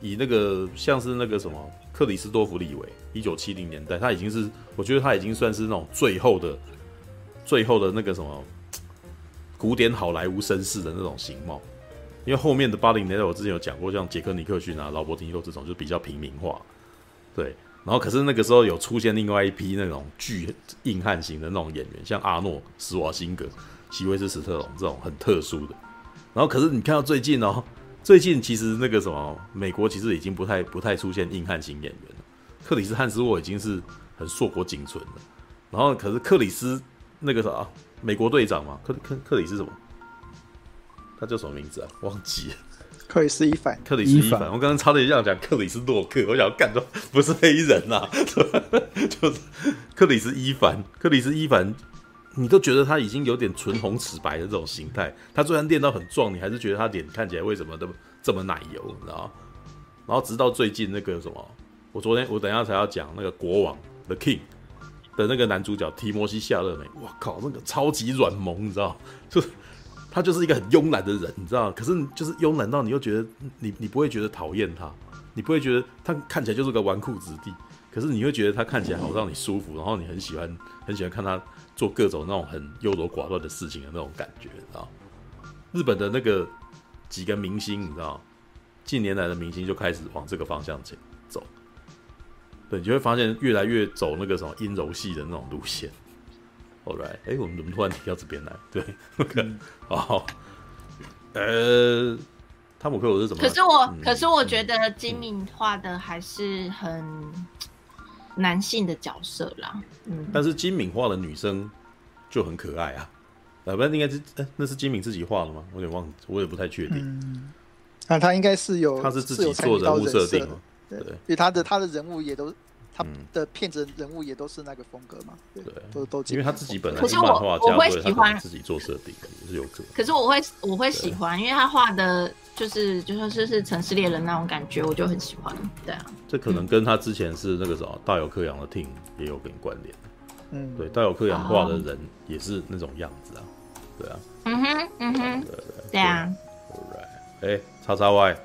以那个像是那个什么克里斯多弗李维，一九七零年代他已经是，我觉得他已经算是那种最后的、最后的那个什么古典好莱坞绅士的那种形貌。因为后面的八零年代我之前有讲过，像杰克尼克逊啊、劳勃丁尼洛这种就比较平民化，对。然后，可是那个时候有出现另外一批那种巨硬汉型的那种演员，像阿诺·施瓦辛格、席维斯·史特龙这种很特殊的。然后，可是你看到最近哦，最近其实那个什么，美国其实已经不太不太出现硬汉型演员了。克里斯·汉斯沃已经是很硕果仅存了。然后，可是克里斯那个啥，美国队长嘛，克克克里斯什么？他叫什么名字啊？忘记了。克里斯伊凡，克里斯伊凡，我刚刚差点这样讲克里斯洛克，我想要干的不是黑人呐、啊，就是克里斯伊凡，克里斯伊凡，你都觉得他已经有点唇红齿白的这种形态，他虽然练到很壮，你还是觉得他脸看起来为什么这么这么奶油，你知道？然后直到最近那个什么，我昨天我等下才要讲那个国王 The King 的那个男主角提摩西夏勒梅，我靠，那个超级软萌，你知道？就。他就是一个很慵懒的人，你知道？可是就是慵懒到你又觉得你你不会觉得讨厌他，你不会觉得他看起来就是个纨绔子弟，可是你会觉得他看起来好让你舒服，然后你很喜欢很喜欢看他做各种那种很优柔寡断的事情的那种感觉，你知道？日本的那个几个明星，你知道，近年来的明星就开始往这个方向走，对，你就会发现越来越走那个什么阴柔系的那种路线。后来，哎，我们怎么突然提到这边来？对，嗯、哦，呃。汤姆克鲁斯怎么？可是我，嗯、可是我觉得金敏画的还是很男性的角色啦。嗯，但是金敏画的女生就很可爱啊。呃，不然应该是，欸，那是金敏自己画的吗？我有点忘，我也不太确定。嗯，那他应该是有，他是自己做人物设定，对，因为他的他的人物也都。他的片子人物也都是那个风格嘛？对，都都因为他自己本来是漫画家，我会喜欢自己做设定，也是有可能。可是我会我会喜欢，因为他画的就是就说是是城市猎人那种感觉，我就很喜欢。对啊，这可能跟他之前是那个什么大友克洋的 team 也有点关联。嗯，对，大友克洋画的人也是那种样子啊。对啊。嗯哼，嗯哼，对对对啊。哎，叉叉 Y，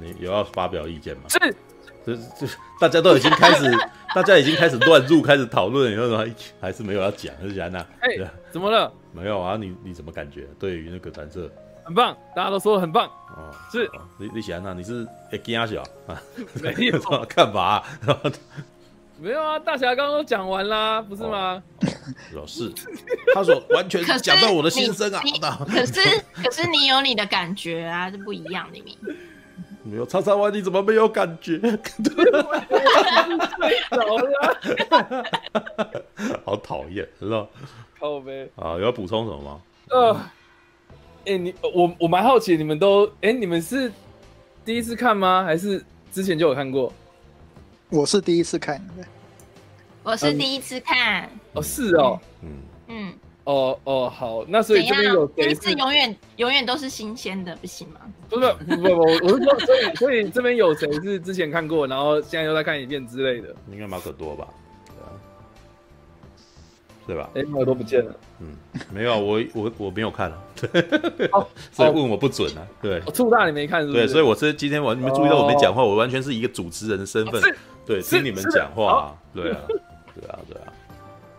你有要发表意见吗？是。这这大家都已经开始，大家已经开始乱入，开始讨论，然后还还是没有要讲，是这样呢？哎，怎么了？没有啊，你你怎么感觉？对于那个蓝色，很棒，大家都说很棒哦，是。你你喜欢他？你是哎惊小 啊？没有干嘛？没有啊，大侠刚刚都讲完啦，不是吗？是，他说完全讲到我的心声啊。可是可是你有你的感觉啊，是不一样的。没有叉叉 Y，你怎么没有感觉？好讨厌，知道？靠呗。啊，有要补充什么吗？呃，哎、欸，你我我蛮好奇，你们都哎、欸，你们是第一次看吗？还是之前就有看过？我是第一次看。我是第一次看。嗯、哦，是哦。嗯嗯。哦哦，好，那所以这边有谁是，是永远永远都是新鲜的，不行吗？不是不不不，我是说，所以所以这边有谁是之前看过，然后现在又再看一遍之类的？应该马可多吧？对吧？哎，马可多不见了。嗯，没有，我我我没有看了，所以问我不准啊。对，粗大你没看是不是？对，所以我是今天我你们注意到我没讲话，我完全是一个主持人的身份，对，听你们讲话。对啊，对啊，对啊。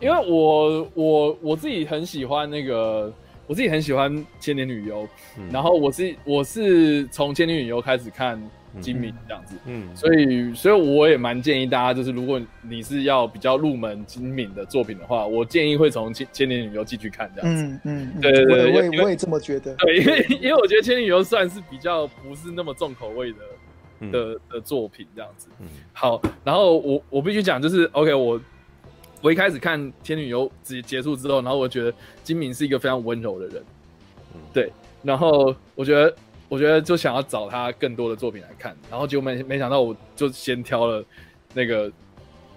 因为我我我自己很喜欢那个，我自己很喜欢《千年女优》，嗯，然后我是我是从《千年女优》开始看金敏这样子，嗯，嗯，所以所以我也蛮建议大家，就是如果你是要比较入门金敏的作品的话，我建议会从《千千年女优》继续看这样子，嗯嗯，对对对，我也我也这么觉得，对，因为因为我觉得《千年女优》算是比较不是那么重口味的的的作品这样子，嗯，好，然后我我必须讲就是 OK 我。我一开始看《天女游》结结束之后，然后我觉得金敏是一个非常温柔的人，对，然后我觉得，我觉得就想要找他更多的作品来看，然后结果没没想到，我就先挑了那个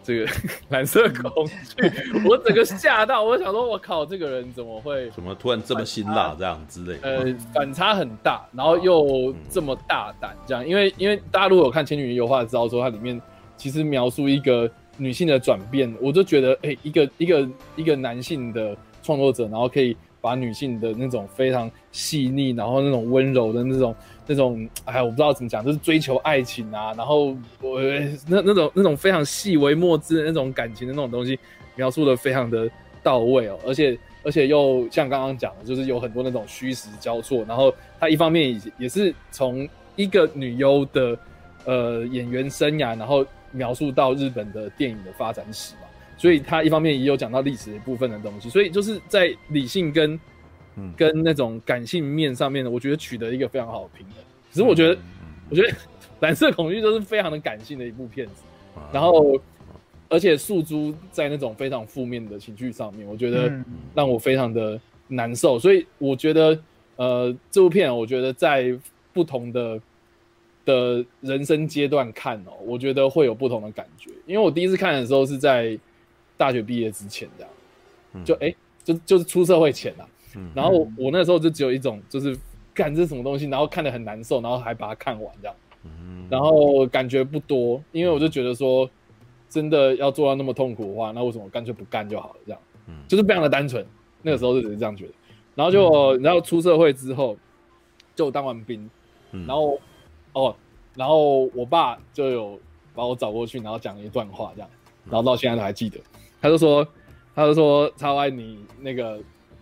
这个 蓝色恐惧，我整个吓到，我想说，我靠，这个人怎么会怎么突然这么辛辣这样之类的？呃，反差很大，然后又这么大胆，这样，因为因为大家如果有看《天女游》的话，知道说它里面其实描述一个。女性的转变，我就觉得，哎、一个一个一个男性的创作者，然后可以把女性的那种非常细腻，然后那种温柔的那种那种，哎，我不知道怎么讲，就是追求爱情啊，然后我那那种那种非常细微末枝的那种感情的那种东西，描述的非常的到位哦，而且而且又像刚刚讲的，就是有很多那种虚实交错，然后他一方面也也是从一个女优的呃演员生涯，然后。描述到日本的电影的发展史嘛，所以他一方面也有讲到历史的部分的东西，所以就是在理性跟跟那种感性面上面呢，我觉得取得一个非常好的平衡。可是我觉得，我觉得《蓝色恐惧》都是非常的感性的一部片子，然后而且诉诸在那种非常负面的情绪上面，我觉得让我非常的难受。所以我觉得，呃，这部片我觉得在不同的。的人生阶段看哦，我觉得会有不同的感觉。因为我第一次看的时候是在大学毕业之前这样，就哎、欸，就就是出社会前啊。然后我，我那时候就只有一种，就是干这是什么东西，然后看得很难受，然后还把它看完这样。然后感觉不多，因为我就觉得说，真的要做到那么痛苦的话，那为什么干脆不干就好了？这样，就是非常的单纯。那个时候就只是这样觉得。然后就然后出社会之后，就当完兵，然后。哦，然后我爸就有把我找过去，然后讲了一段话，这样，然后到现在都还记得。他就说，他就说，超爱你那个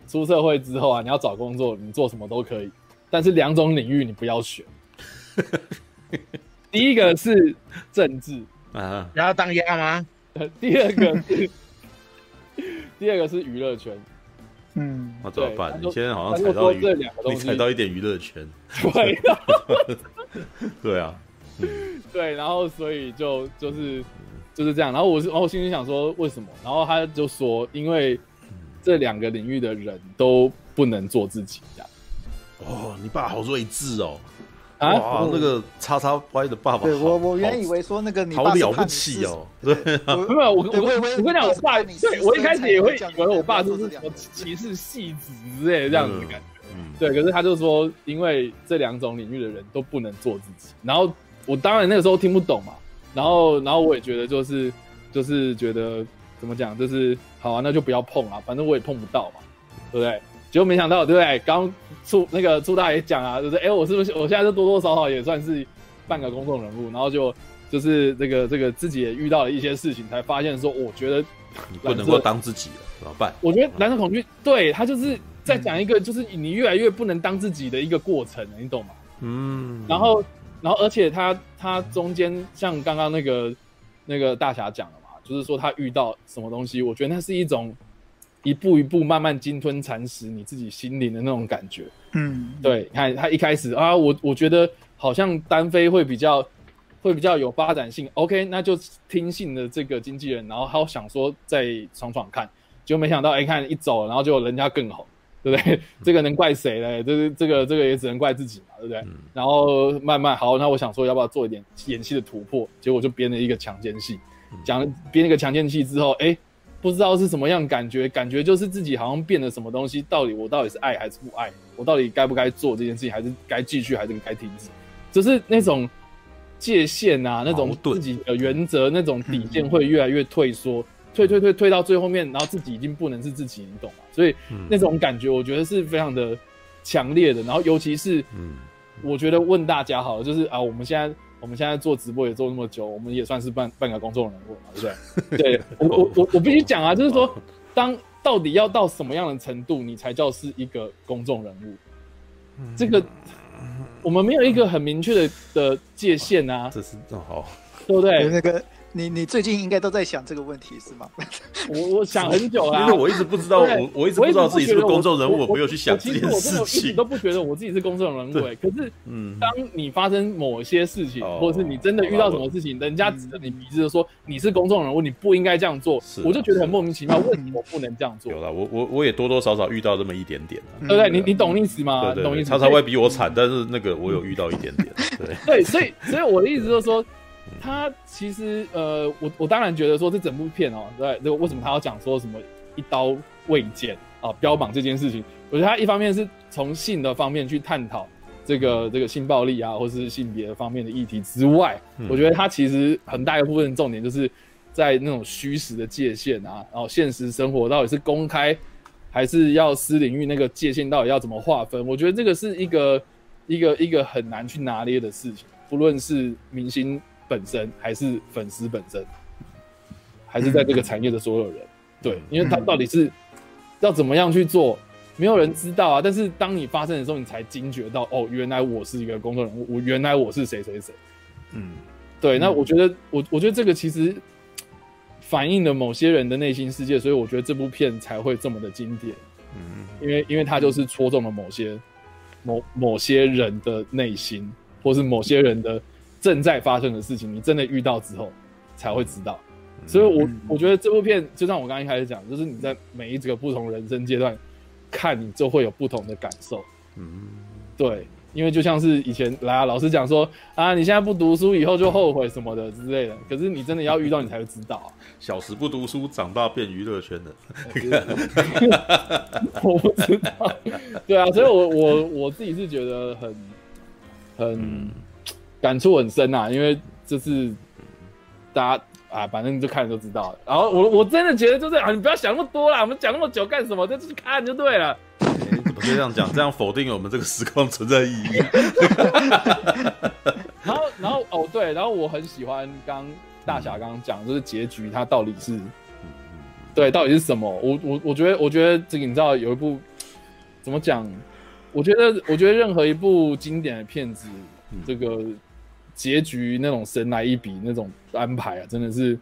出社会之后啊，你要找工作，你做什么都可以，但是两种领域你不要选。第一个是政治啊，然后当鸭吗？第二个是，第二个是娱乐圈。嗯，那怎么办？你现在好像踩到这两个东西，你踩到一点娱乐圈。对，对啊，对，然后所以就就是就是这样。然后我是，然后我心里想说，为什么？然后他就说，因为这两个领域的人都不能做自己，这样。哦，你爸好睿智哦。啊，那个叉叉 Y 的爸爸，对我我原以为说那个你好了不起哦，对，没有我我我跟你讲，我爸，对我一开始也会以为我爸就是什么歧视戏子之类的这样子的感觉，对，可是他就说，因为这两种领域的人都不能做自己，然后我当然那个时候听不懂嘛，然后然后我也觉得就是就是觉得怎么讲，就是好啊，那就不要碰啊，反正我也碰不到嘛，对不对？结果没想到，对不对？刚出那个朱大爷讲啊，就是哎，我是不是我现在就多多少少也算是半个公众人物？然后就就是这个这个自己也遇到了一些事情，才发现说，我觉得你不能够当自己了，怎么办？我觉得蓝色恐惧对他就是在讲一个，就是你越来越不能当自己的一个过程，你懂吗？嗯。然后，然后，而且他他中间像刚刚那个那个大侠讲了嘛，就是说他遇到什么东西，我觉得那是一种。一步一步慢慢鲸吞蚕食你自己心灵的那种感觉，嗯，对，看他一开始啊，我我觉得好像单飞会比较会比较有发展性，OK，那就听信了这个经纪人，然后他想说再闯闯看，就没想到哎、欸，看一走，然后就人家更好，对不对？这个能怪谁嘞？这是这个这个也只能怪自己嘛，对不对？嗯、然后慢慢好，那我想说要不要做一点演戏的突破？结果就编了一个强奸戏，讲编了一个强奸戏之后，哎、欸。不知道是什么样感觉，感觉就是自己好像变了什么东西。到底我到底是爱还是不爱？我到底该不该做这件事情，还是该继续，还是该停止？就是那种界限啊，那种自己的原则，那种底线会越来越退缩，退退退退到最后面，然后自己已经不能是自己，你懂吗？所以那种感觉，我觉得是非常的强烈的。然后尤其是，我觉得问大家好了，就是啊，我们现在。我们现在做直播也做那么久，我们也算是半半个公众人物嘛，对不对？对我我我我必须讲啊，就是说，当到底要到什么样的程度，你才叫是一个公众人物？这个我们没有一个很明确的的界限啊。这是正好，对不对？那个。你你最近应该都在想这个问题是吗？我我想很久了，因为我一直不知道，我我一直不知道自己是不是公众人物，我没有去想这件事情。你都不觉得我自己是公众人物哎，可是，嗯，当你发生某些事情，或者是你真的遇到什么事情，人家指着你鼻子说你是公众人物，你不应该这样做，我就觉得很莫名其妙，为什么我不能这样做？有了，我我我也多多少少遇到这么一点点，对不对？你你懂意思吗？懂意思。常常会比我惨，但是那个我有遇到一点点，对对，所以所以我的意思就是说。他其实呃，我我当然觉得说这整部片哦，对，这个为什么他要讲说什么一刀未剪啊，标榜这件事情？我觉得他一方面是从性的方面去探讨这个这个性暴力啊，或是性别方面的议题之外，嗯、我觉得他其实很大一部分重点就是在那种虚实的界限啊，然后现实生活到底是公开还是要私领域，那个界限到底要怎么划分？我觉得这个是一个一个一个很难去拿捏的事情，不论是明星。本身还是粉丝本身，还是在这个产业的所有人，对，因为他到底是要怎么样去做，没有人知道啊。但是当你发生的时候，你才惊觉到，哦，原来我是一个公众人物，我原来我是谁谁谁。嗯，对。那我觉得，我我觉得这个其实反映了某些人的内心世界，所以我觉得这部片才会这么的经典。嗯，因为因为它就是戳中了某些某某些人的内心，或是某些人的。正在发生的事情，你真的遇到之后才会知道。所以我，我我觉得这部片就像我刚刚一开始讲，就是你在每一个不同人生阶段看，你就会有不同的感受。嗯，对，因为就像是以前来啊，老师讲说啊，你现在不读书，以后就后悔什么的之类的。可是你真的要遇到，你才会知道啊。小时不读书，长大变娱乐圈的。我不知道。对啊，所以我我我自己是觉得很很。嗯感触很深啊，因为就是大家啊，反正就看了就知道了。然后我我真的觉得就是啊，你不要想那么多啦，我们讲那么久干什么？就去看就对了。你、欸、怎么可以这样讲？这样否定我们这个时空存在意义？然后然后哦对，然后我很喜欢刚大侠刚刚讲，就是结局它到底是，对，到底是什么？我我我觉得我觉得这个你知道有一部怎么讲？我觉得我觉得任何一部经典的片子，这个结局那种神来一笔那种安排啊，真的是。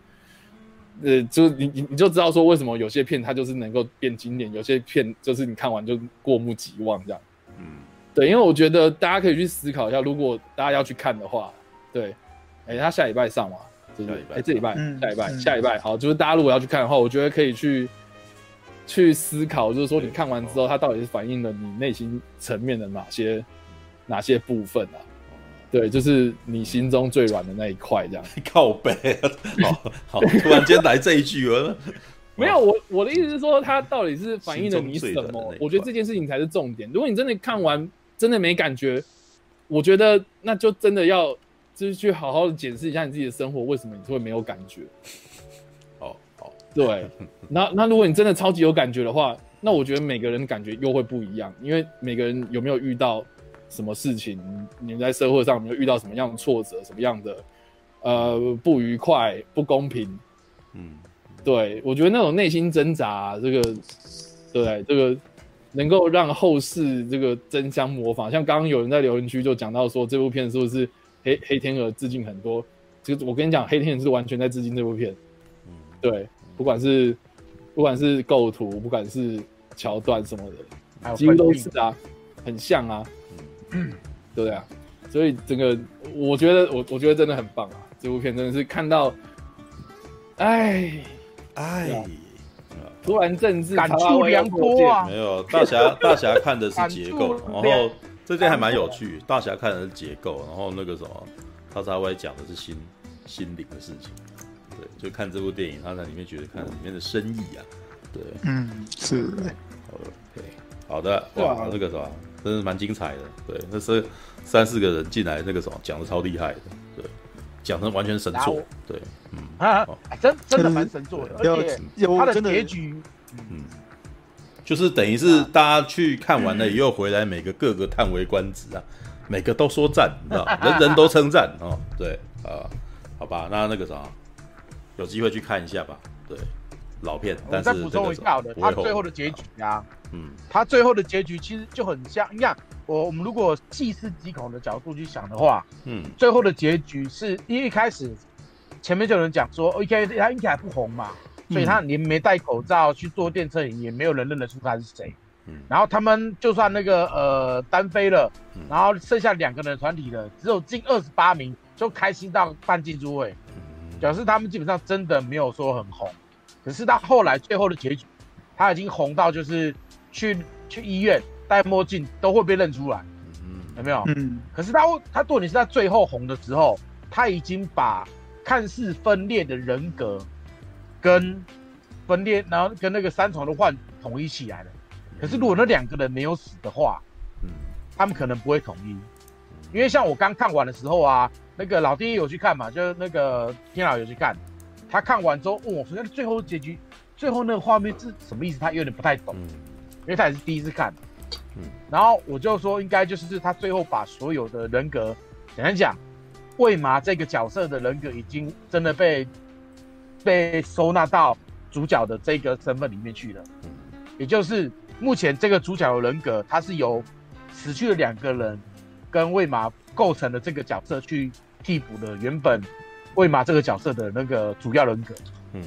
呃，就你你你就知道说为什么有些片它就是能够变经典，有些片就是你看完就过目即忘这样。嗯，对，因为我觉得大家可以去思考一下，如果大家要去看的话，对，哎、欸，他下礼拜上嘛，就是哎、欸、这礼拜、嗯、下礼拜、嗯、下礼拜好，就是大家如果要去看的话，我觉得可以去去思考，就是说你看完之后，它到底是反映了你内心层面的哪些哪些部分啊？对，就是你心中最软的那一块，这样。靠北，好好，突然间来这一句了。没有，我我的意思是说，它到底是反映了你什么？我觉得这件事情才是重点。如果你真的看完，真的没感觉，我觉得那就真的要就是去好好的检视一下你自己的生活，为什么你会没有感觉？好，好，对。那那如果你真的超级有感觉的话，那我觉得每个人感觉又会不一样，因为每个人有没有遇到。什么事情？你们在社会上有没有遇到什么样的挫折？什么样的呃不愉快、不公平？嗯，对，我觉得那种内心挣扎，这个对这个能够让后世这个争相模仿。像刚刚有人在留言区就讲到说，这部片是不是黑黑天鹅致敬很多？其实我跟你讲，黑天鹅是完全在致敬这部片。嗯，对，不管是不管是构图，不管是桥段什么的，几乎都是啊，很像啊。嗯，对啊，所以整个我觉得我我觉得真的很棒啊！这部片真的是看到，哎哎，突然政治感触良多啊！没有大侠大侠看的是结构，然后这件还蛮有趣。大侠看的是结构，然后那个什么，他才会讲的是心心灵的事情。对，就看这部电影，他在里面觉得看里面的深意啊。对，嗯，是。OK，好的，哇，那个什么。真的蛮精彩的，对，那是三四个人进来，那个什么讲的超厉害的，对，讲的完全神作，对，嗯啊，真真的蛮神作的，而且他的结局，嗯，就是等于是大家去看完了 以后回来，每个各个叹为观止啊，每个都说赞，你知道，人 人都称赞哦，对啊，好吧，那那个啥，有机会去看一下吧，对。老片，但是再补充一下的，他最后的结局啊，嗯，他最后的结局其实就很像，一样我我们如果细思极恐的角度去想的话，嗯，最后的结局是因为一开始前面就有人讲说，OK，他应该还不红嘛，所以他连没戴口罩去坐电车也没有人认得出他是谁，嗯，然后他们就算那个呃单飞了，然后剩下两个人团体了，只有近二十八名，就开心到半进入位，表示他们基本上真的没有说很红。可是到后来最后的结局，他已经红到就是去去医院戴墨镜都会被认出来，有没有？嗯。可是他他重点是在最后红的时候，他已经把看似分裂的人格跟分裂，然后跟那个三重的幻统一起来了。可是如果那两个人没有死的话，嗯，他们可能不会统一，因为像我刚看完的时候啊，那个老爹有去看嘛，就是那个天老有去看。他看完之后问我说：“那最后结局，最后那个画面是什么意思？”他有点不太懂，因为他也是第一次看。嗯然后我就说：“应该就是他最后把所有的人格，简单讲，魏麻这个角色的人格已经真的被被收纳到主角的这个身份里面去了。也就是目前这个主角的人格，他是由死去的两个人跟魏麻构成的这个角色去替补的原本。”魏麻这个角色的那个主要人格，嗯，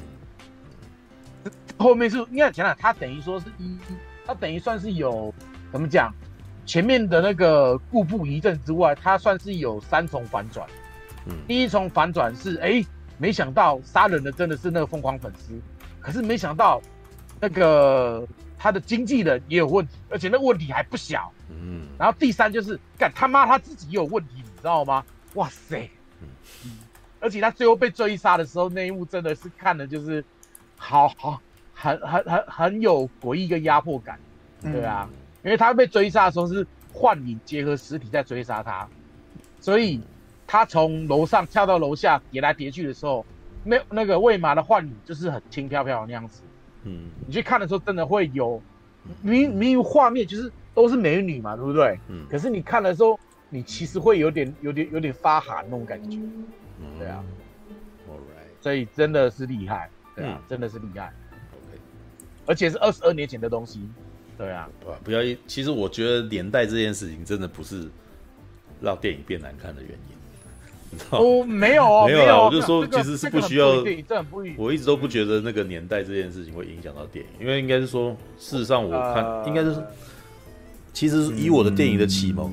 后面是应该讲了，他等于说是一，他等于算是有怎么讲，前面的那个故布疑阵之外，他算是有三重反转。嗯，第一重反转是，哎、欸，没想到杀人的真的是那个疯狂粉丝，可是没想到那个他的经纪人也有问题，而且那个问题还不小。嗯，然后第三就是，干他妈他自己也有问题，你知道吗？哇塞！嗯而且他最后被追杀的时候，那一幕真的是看的，就是好好很很很很有诡异跟压迫感，对啊，嗯、因为他被追杀的时候是幻影结合实体在追杀他，所以他从楼上跳到楼下叠来叠去的时候，那那个魏麻的幻影就是很轻飘飘的那样子，嗯，你去看的时候真的会有明明画面就是都是美女嘛，对不对？嗯，可是你看的时候你其实会有点有点有点发寒那种感觉。对啊，All right，所以真的是厉害，对啊，真的是厉害。而且是二十二年前的东西。对啊，不要，其实我觉得年代这件事情真的不是让电影变难看的原因。哦，没有，没有啊！我就说，其实是不需要。我一直都不觉得那个年代这件事情会影响到电影，因为应该是说，事实上我看应该是，其实以我的电影的启蒙，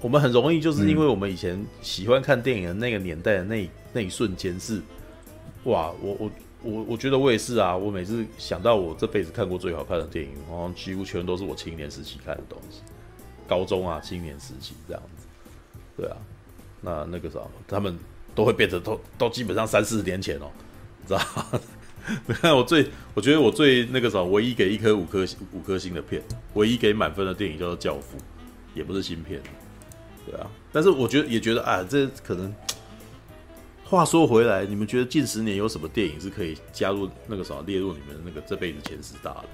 我们很容易就是因为我们以前喜欢看电影的那个年代的那那一瞬间是，哇！我我我我觉得我也是啊！我每次想到我这辈子看过最好看的电影，好像几乎全都是我青年时期看的东西，高中啊，青年时期这样子，对啊。那那个啥，他们都会变成都都基本上三四十年前哦，你知道？你看我最，我觉得我最那个啥，唯一给一颗五颗五颗星的片，唯一给满分的电影叫做《教父》，也不是新片，对啊。但是我觉得也觉得啊，这可能。话说回来，你们觉得近十年有什么电影是可以加入那个啥列入你们那个这辈子前十大的？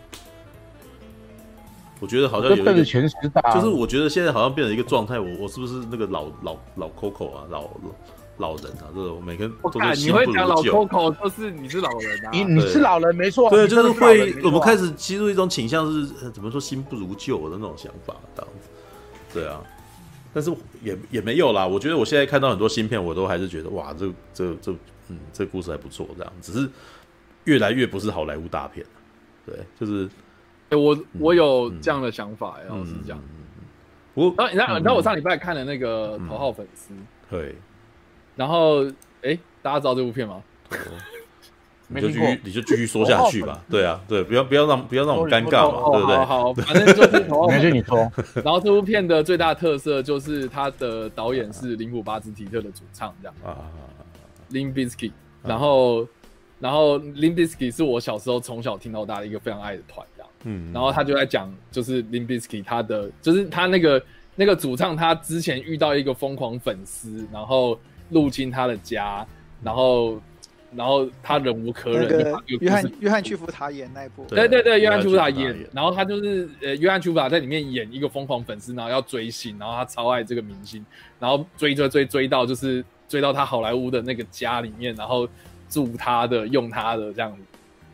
我觉得好像有一个前十大，就是我觉得现在好像变成一个状态，我我是不是那个老老老 Coco 啊，老老老人啊？这种每个人都是新不如旧。你会讲老 Coco，就是你是老人啊？你你是老人没错。对，就是会我们开始进入一种倾向是怎么说新不如旧的那种想法，这样子。对啊，但是也也没有啦。我觉得我现在看到很多新片，我都还是觉得哇，这这这嗯，这故事还不错，这样。只是越来越不是好莱坞大片，对，就是。哎，我我有这样的想法，老实讲。我，然后你知道，你知道我上礼拜看了那个头号粉丝，对。然后，哎，大家知道这部片吗？你就继续，你就继续说下去吧。对啊，对，不要不要让不要让我们尴尬嘛，对不对？好，反正就是 你说。然后这部片的最大特色就是它的导演是林普巴兹提特的主唱，这样啊，Limp Bizkit。然后，然后 Limp Bizkit 是我小时候从小听到大的一个非常爱的团。这样嗯，然后他就在讲，就是 Limp Bizkit 他的，就是他那个那个主唱，他之前遇到一个疯狂粉丝，然后入侵他的家，然后然后他忍无可忍，那个约翰约翰屈服塔演那一部，对对对，约翰屈服塔演，然后他就是呃约翰屈服塔在里面演一个疯狂粉丝，然后要追星，然后他超爱这个明星，然后追追追追到就是追到他好莱坞的那个家里面，然后住他的用他的这样子，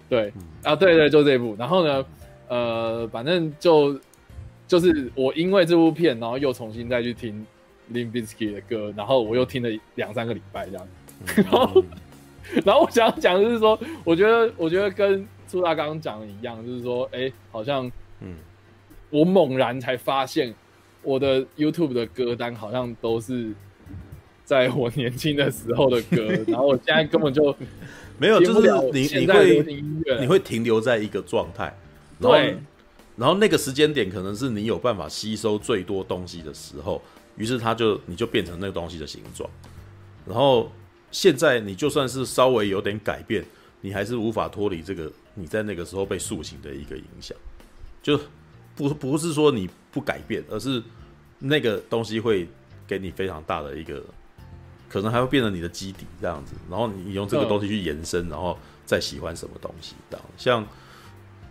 对，啊对对，就这一部，然后呢？呃，反正就就是我因为这部片，然后又重新再去听 Limp Bizkit 的歌，然后我又听了两三个礼拜这样，嗯、然后然后我想要讲的就是说，我觉得我觉得跟朱大刚刚讲的一样，就是说，哎、欸，好像嗯，我猛然才发现我的 YouTube 的歌单好像都是在我年轻的时候的歌，然后我现在根本就没有，就是你你会你会停留在一个状态。然后对，然后那个时间点可能是你有办法吸收最多东西的时候，于是它就你就变成那个东西的形状。然后现在你就算是稍微有点改变，你还是无法脱离这个你在那个时候被塑形的一个影响。就不不是说你不改变，而是那个东西会给你非常大的一个，可能还会变成你的基底这样子。然后你用这个东西去延伸，然后再喜欢什么东西这样，像。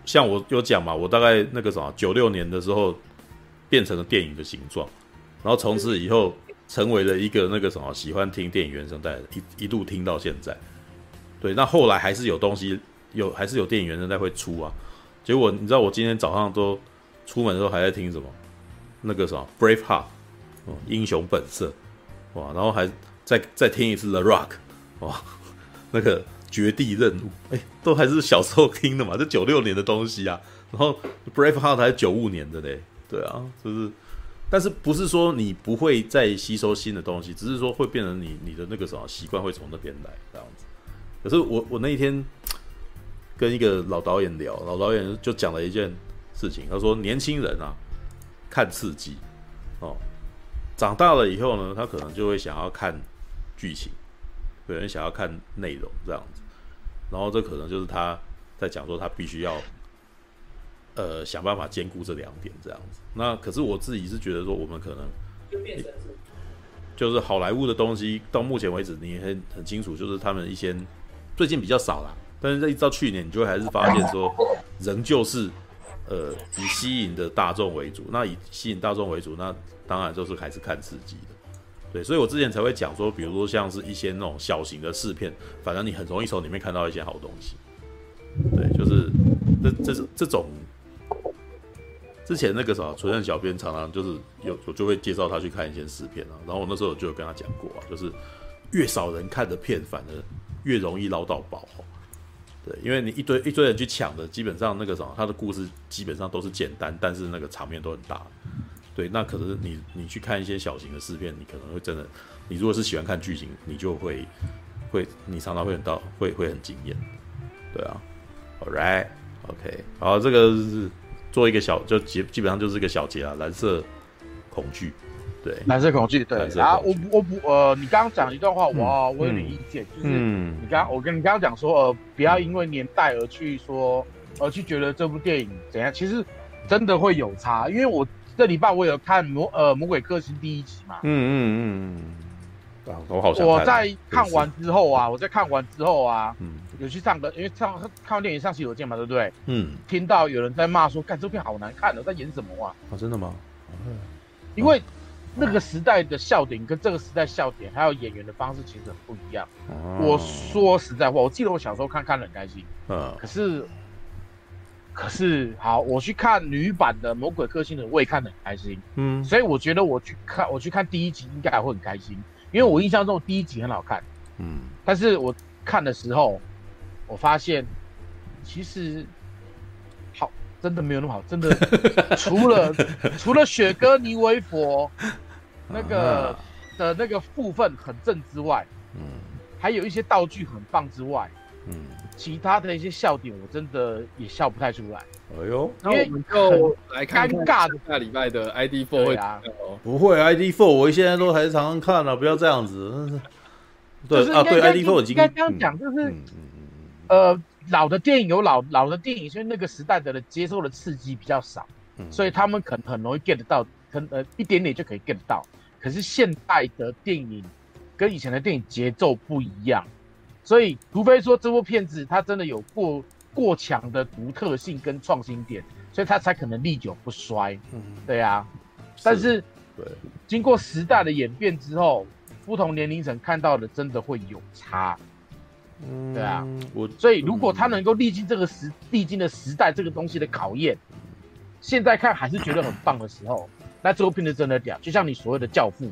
像我有讲嘛，我大概那个什么九六年的时候变成了电影的形状，然后从此以后成为了一个那个什么喜欢听电影原声带，一一路听到现在。对，那后来还是有东西有，还是有电影原声带会出啊。结果你知道我今天早上都出门的时候还在听什么？那个什么 Braveheart，哦，英雄本色，哇，然后还再再听一次 The Rock，哇，那个。绝地任务，哎、都还是小时候听的嘛，这九六年的东西啊。然后 Braveheart 还是九五年的嘞，对啊，就是，但是不是说你不会再吸收新的东西，只是说会变成你你的那个什么习惯会从那边来这样子。可是我我那一天跟一个老导演聊，老导演就讲了一件事情，他说年轻人啊看刺激哦，长大了以后呢，他可能就会想要看剧情，有人想要看内容这样子。然后这可能就是他在讲说，他必须要，呃，想办法兼顾这两点这样子。那可是我自己是觉得说，我们可能就变成是，就是好莱坞的东西，到目前为止你很很清楚，就是他们一些最近比较少啦。但是一直到去年，你就会还是发现说，仍旧是呃以吸引的大众为主。那以吸引大众为主，那当然就是还是看刺激的。对，所以我之前才会讲说，比如说像是一些那种小型的试片，反正你很容易从里面看到一些好东西。对，就是这这是这种。之前那个啥，纯正小编常常就是有我就会介绍他去看一些试片啊，然后我那时候就有跟他讲过啊，就是越少人看的片，反而越容易捞到宝。对，因为你一堆一堆人去抢的，基本上那个什么，他的故事基本上都是简单，但是那个场面都很大。对，那可是你你去看一些小型的试片，你可能会真的，你如果是喜欢看剧情，你就会会你常常会很到会会很惊艳。对啊，All right ok 好，这个是。做一个小就基基本上就是一个小节啊，蓝色恐惧，对，蓝色恐惧，对。然后我我不呃，你刚刚讲一段话，我我有点意见，就是你刚我跟你刚刚讲说呃，不要因为年代而去说，而去觉得这部电影怎样，其实真的会有差，因为我这礼拜我有看魔呃魔鬼克星第一集嘛，嗯嗯嗯嗯，我好像我在看完之后啊，我在看完之后啊，嗯。有去上个，因为上看完电影上洗手间嘛，对不对？嗯。听到有人在骂说：“看这片好难看的，在演什么啊？”啊，真的吗？因为那个时代的笑点跟这个时代笑点还有演员的方式其实很不一样。哦。我说实在话，我记得我小时候看看得很开心。嗯。可是，可是好，我去看女版的《魔鬼克星》的，我也看得很开心。嗯。所以我觉得我去看，我去看第一集应该还会很开心，因为我印象中第一集很好看。嗯。但是我看的时候。我发现，其实好，真的没有那么好，真的 除了除了雪哥尼维佛 那个的那个部分很正之外，嗯，还有一些道具很棒之外，嗯，其他的一些笑点我真的也笑不太出来。哎呦，那我们就来看尴尬的下礼拜的 ID Four 会啊，不会 ID Four，我现在都还是常常看了，啊，不要这样子。对啊，对 ID Four 已经应该这样讲，就是。呃，老的电影有老老的电影，所以那个时代的人接受的刺激比较少，嗯、所以他们可能很容易 get 到，很呃一点点就可以 get 到。可是现代的电影跟以前的电影节奏不一样，所以除非说这部片子它真的有过过强的独特性跟创新点，所以它才可能历久不衰。嗯，对啊。但是，对，经过时代的演变之后，不同年龄层看到的真的会有差。嗯，对啊，我所以如果他能够历经这个时历经的时代这个东西的考验，现在看还是觉得很棒的时候，那这部片子真的屌，就像你所谓的教父，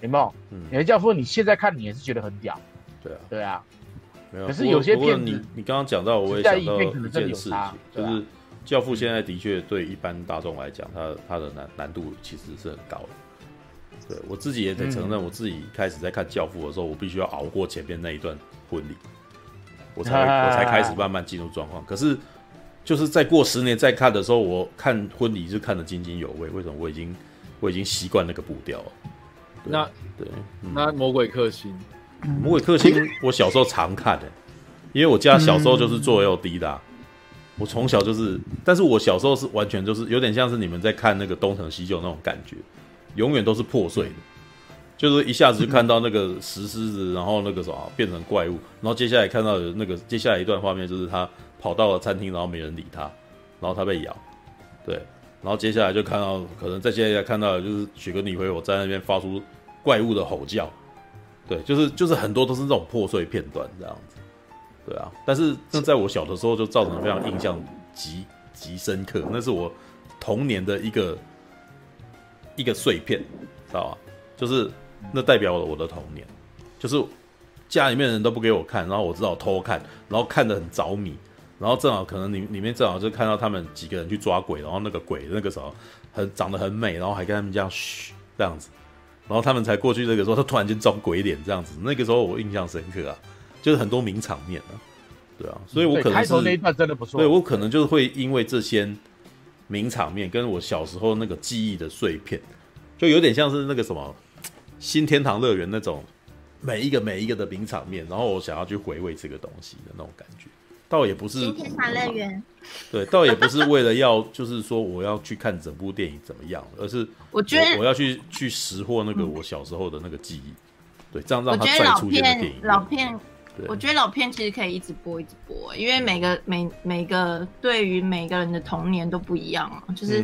有没有？嗯，你的教父，你现在看你也是觉得很屌。对啊，对啊，没有。可是有些片子，你你刚刚讲到，我也想到一件事情，就是教父现在的确对一般大众来讲，他他的难难度其实是很高的。对我自己也得承认，我自己开始在看教父的时候，我必须要熬过前面那一段婚礼。我才 我才开始慢慢进入状况，可是就是再过十年再看的时候，我看婚礼就看得津津有味。为什么？我已经我已经习惯那个步调了。那对，那魔鬼克星，魔鬼克星，我小时候常看的，因为我家小时候就是做 LD 的，我从小就是，但是我小时候是完全就是有点像是你们在看那个东成西就那种感觉，永远都是破碎的。就是一下子就看到那个石狮子，然后那个什么变成怪物，然后接下来看到的那个接下来一段画面就是他跑到了餐厅，然后没人理他，然后他被咬，对，然后接下来就看到可能再接下来看到的就是雪歌妮维佛在那边发出怪物的吼叫，对，就是就是很多都是这种破碎片段这样子，对啊，但是那在我小的时候就造成非常印象极极深刻，那是我童年的一个一个碎片，知道吧？就是。那代表了我的童年，就是家里面人都不给我看，然后我只好偷看，然后看得很着迷，然后正好可能里里面正好就看到他们几个人去抓鬼，然后那个鬼那个时候很长得很美，然后还跟他们这样嘘这样子，然后他们才过去那个时候，他突然间装鬼脸这样子，那个时候我印象深刻啊，就是很多名场面啊，对啊，所以我可能是开头那一段真的不错，对我可能就是会因为这些名场面跟我小时候那个记忆的碎片，就有点像是那个什么。新天堂乐园那种每一个每一个的名场面，然后我想要去回味这个东西的那种感觉，倒也不是新天堂乐园，对，倒也不是为了要就是说我要去看整部电影怎么样，而是我觉得我要去去拾获那个我小时候的那个记忆，对，这样让它再出现的电影。老片，我觉得老片其实可以一直播一直播，因为每个每每个对于每个人的童年都不一样啊，就是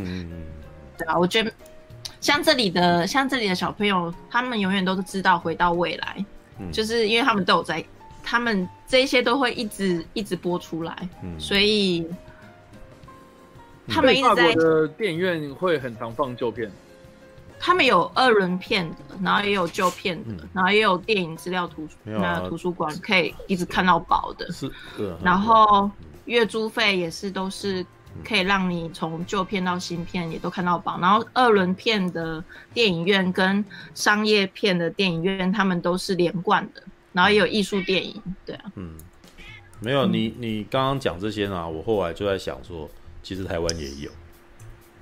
对啊，我觉得。像这里的像这里的小朋友，他们永远都是知道回到未来，嗯、就是因为他们都有在，他们这些都会一直一直播出来，嗯、所以他们一直在的电影院会很常放旧片。他们有二轮片的，然后也有旧片的，嗯、然后也有电影资料图那、啊、图书馆可以一直看到饱的。是，然后月租费也是都是可以让你从旧片到新片也都看到饱。然后二轮片的电影院跟商业片的电影院，他们都是连贯的。然后也有艺术电影，对啊。嗯，没有你，你刚刚讲这些呢，我后来就在想说，其实台湾也有。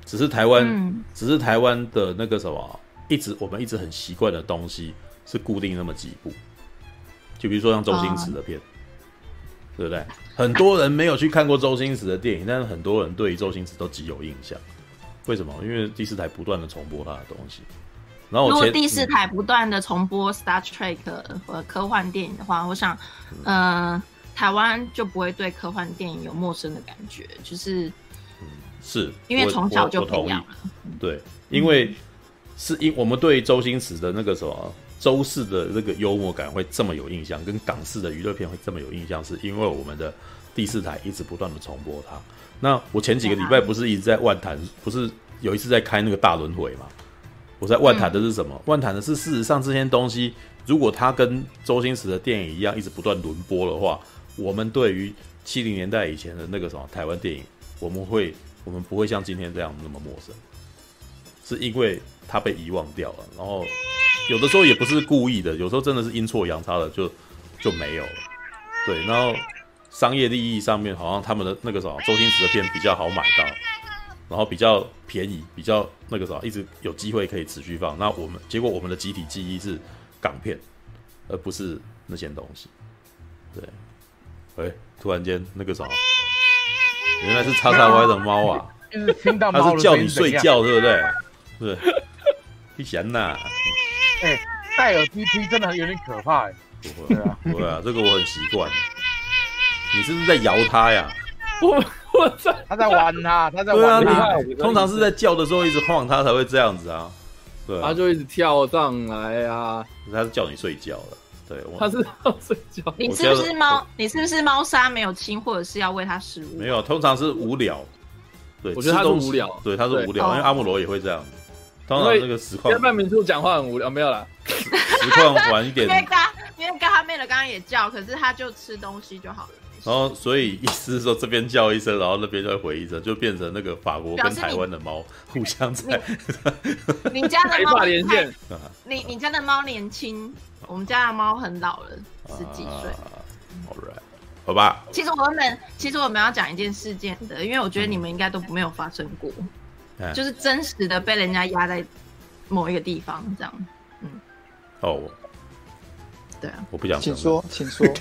只是台湾，嗯、只是台湾的那个什么，一直我们一直很习惯的东西是固定那么几部，就比如说像周星驰的片，哦、对不对？很多人没有去看过周星驰的电影，但是很多人对于周星驰都极有印象。为什么？因为第四台不断的重播他的东西。然后如果第四台不断的重播 Star Trek 和科幻电影的话，我想，嗯、呃，台湾就不会对科幻电影有陌生的感觉，就是。是因为从小就培养了，对，因为是因我们对周星驰的那个什么周氏的那个幽默感会这么有印象，跟港式的娱乐片会这么有印象，是因为我们的第四台一直不断的重播它。那我前几个礼拜不是一直在万谈，不是有一次在开那个大轮回嘛？我在万谈的是什么？万谈的是事实上这些东西，如果它跟周星驰的电影一样一直不断轮播的话，我们对于七零年代以前的那个什么台湾电影，我们会。我们不会像今天这样那么陌生，是因为它被遗忘掉了。然后有的时候也不是故意的，有时候真的是阴错阳差的就就没有了。对，然后商业利益上面好像他们的那个什么周星驰的片比较好买到，然后比较便宜，比较那个什么一直有机会可以持续放。那我们结果我们的集体记忆是港片，而不是那些东西。对，哎，突然间那个什么。原来是叉叉 Y 的猫啊！它是叫你睡觉，对不对？是，你闲呐？哎，戴耳机听真的有点可怕哎。不会啊，不会啊，这个我很习惯。你是不是在摇它呀？我我在，他在玩它，他在玩它。通常是在叫的时候一直晃它才会这样子啊。对，它就一直跳上来啊。它是叫你睡觉了。对，它是要睡觉。你是不是猫？你是不是猫砂没有清，或者是要喂它食物？没有，通常是无聊。对，我觉得它是无聊。对，它是无聊，因为阿姆罗也会这样。通常那个实况。半明处讲话很无聊，没有啦。实况晚一点。因为刚，因为刚他妹的刚刚也叫，可是他就吃东西就好了。然后，所以意思是说，这边叫一声，然后那边就会回一声，就变成那个法国跟台湾的猫互相在。你家的猫 连线？你你家的猫年轻。我们家的猫很老了，十几岁。好，right，好吧。其实我们，其实我们要讲一件事件的，因为我觉得你们应该都没有发生过，嗯、就是真实的被人家压在某一个地方这样。嗯。哦。对啊。我不想。请说，请说，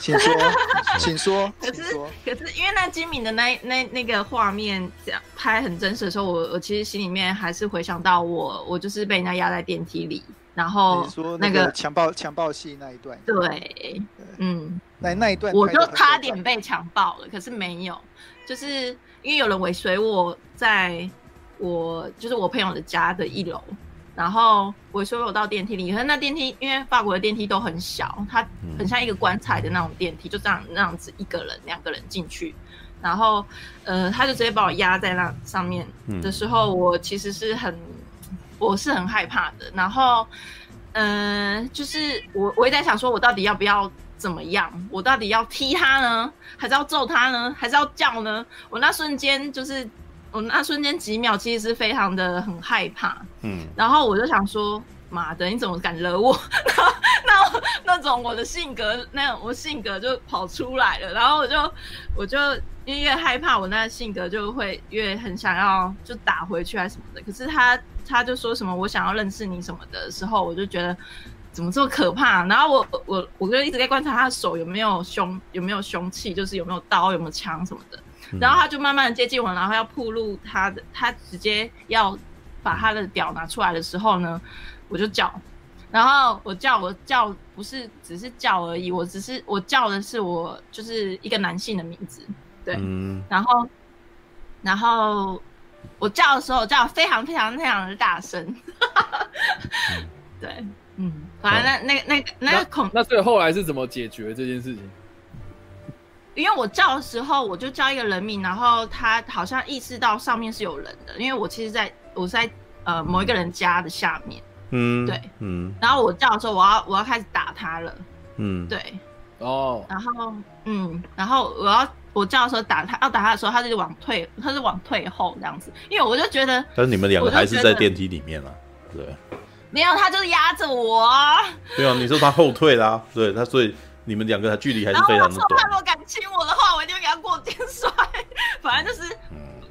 请说，请说。可是，可是，因为那金敏的那那那个画面这样拍很真实的时候，我我其实心里面还是回想到我我就是被人家压在电梯里。然后那个强暴强暴戏那一段，对，嗯，那那一段我就差点被强暴了，可是没有，就是因为有人尾随我，在我就是我朋友的家的一楼，然后尾随我到电梯里，可是那电梯因为法国的电梯都很小，它很像一个棺材的那种电梯，就这样那样子一个人两个人进去，然后呃，他就直接把我压在那上面的时候，我其实是很。我是很害怕的，然后，嗯、呃，就是我我也在想说，我到底要不要怎么样？我到底要踢他呢，还是要揍他呢，还是要叫呢？我那瞬间就是，我那瞬间几秒，其实是非常的很害怕，嗯，然后我就想说，妈的，你怎么敢惹我？那那那种我的性格，那种我性格就跑出来了，然后我就我就因为越害怕，我那性格就会越很想要就打回去还是什么的，可是他。他就说什么我想要认识你什么的时候，我就觉得怎么这么可怕。然后我我我就一直在观察他的手有没有凶，有没有凶器，就是有没有刀，有没有枪什么的。然后他就慢慢的接近我，然后要暴露他的，他直接要把他的屌拿出来的时候呢，我就叫，然后我叫我叫不是只是叫而已，我只是我叫的是我就是一个男性的名字，对，然后然后。我叫的时候叫非常非常非常的大声。嗯、对，嗯，反正那那那个那个恐那所以后来是怎么解决这件事情？因为我叫的时候，我就叫一个人名，然后他好像意识到上面是有人的，因为我其实在我是在呃某一个人家的下面，嗯，对，嗯，然后我叫的时候，我要我要开始打他了，嗯，对，哦，然后嗯，然后我要我叫的时候打他，要打他的时候，他就往退，他是往退后这样子，因为我就觉得，但是你们两个还是在电梯里面啊，对，没有，他就是压着我，啊，对啊，你说他后退啦，对他所以。你们两个距离还是非常的短。他如果敢亲我的话，我一定会给他过肩摔。反正就是，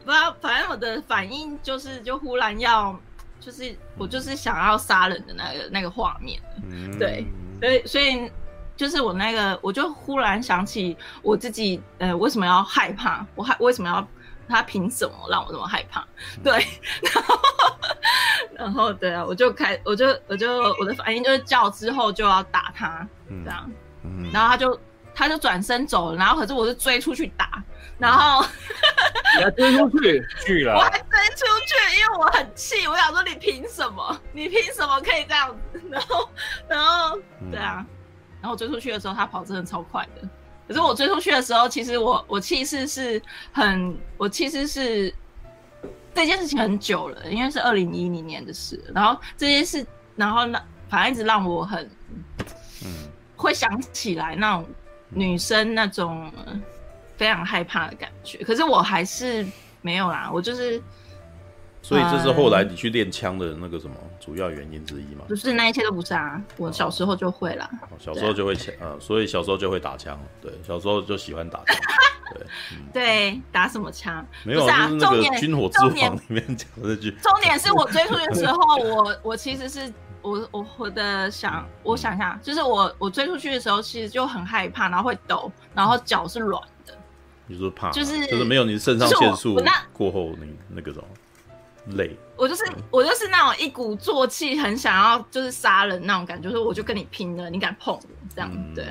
不要，反正我的反应就是，就忽然要，就是我就是想要杀人的那个那个画面。嗯、对，所以所以就是我那个，我就忽然想起我自己，呃，为什么要害怕？我害为什么要他凭什么让我这么害怕？对，然后然后对啊，我就开，我就我就我的反应就是叫之后就要打他，这样。然后他就他就转身走了，然后可是我是追出去打，然后你还追出去 去了，我还追出去，因为我很气，我想说你凭什么？你凭什么可以这样子？然后 然后对啊，然后我追出去的时候，他跑真的超快的。可是我追出去的时候，其实我我气势是很，我气势是这件事情很久了，因为是二零一零年的事。然后这件事，然后那反正一直让我很嗯。会想起来那种女生那种非常害怕的感觉，可是我还是没有啦，我就是。所以这是后来你去练枪的那个什么主要原因之一嘛？不是，那一切都不是啊，我小时候就会啦。小时候就会枪，呃，所以小时候就会打枪，对，小时候就喜欢打枪，对，对，打什么枪？没有啊，就是那个军火之王里面讲的这句。重点是我追出去的时候，我 我其实是。我我我的想，我想一下，就是我我追出去的时候，其实就很害怕，然后会抖，然后脚是软的。你说怕，就是就是没有你肾上腺素过后那那个什么累。我就是我就是那种一鼓作气，很想要就是杀人那种感觉，就是我就跟你拼了，你敢碰我这样，对，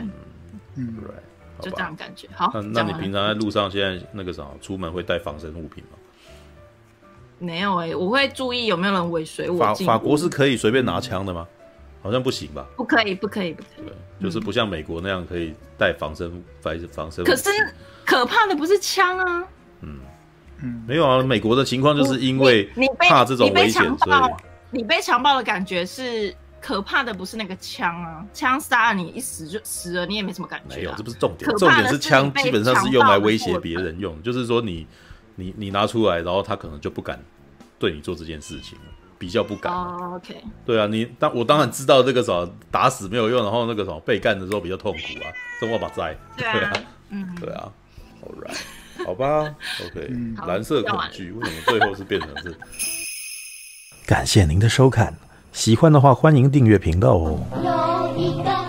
嗯，对，就这样感觉。好，那那你平常在路上现在那个什么，出门会带防身物品吗？没有哎、欸，我会注意有没有人尾随我。法法国是可以随便拿枪的吗？好像不行吧？不可以，不可以，不可以。对，就是不像美国那样可以带防身防防身。可是可怕的不是枪啊。嗯嗯，没有啊，美国的情况就是因为你怕这种危险，所以你被强暴的感觉是可怕的，不是那个枪啊，枪杀了你一死就死了，你也没什么感觉、啊。没有，这不是重点，重点是枪基本上是用来威胁别人用，就是说你。你你拿出来，然后他可能就不敢对你做这件事情了，比较不敢。哦，OK。对啊，你当我当然知道这个什么打死没有用，然后那个什么被干的时候比较痛苦啊，生活把在。对啊，嗯，对啊，All right，好吧，OK。蓝色恐惧为什么最后是变成这？感谢您的收看，喜欢的话欢迎订阅频道哦。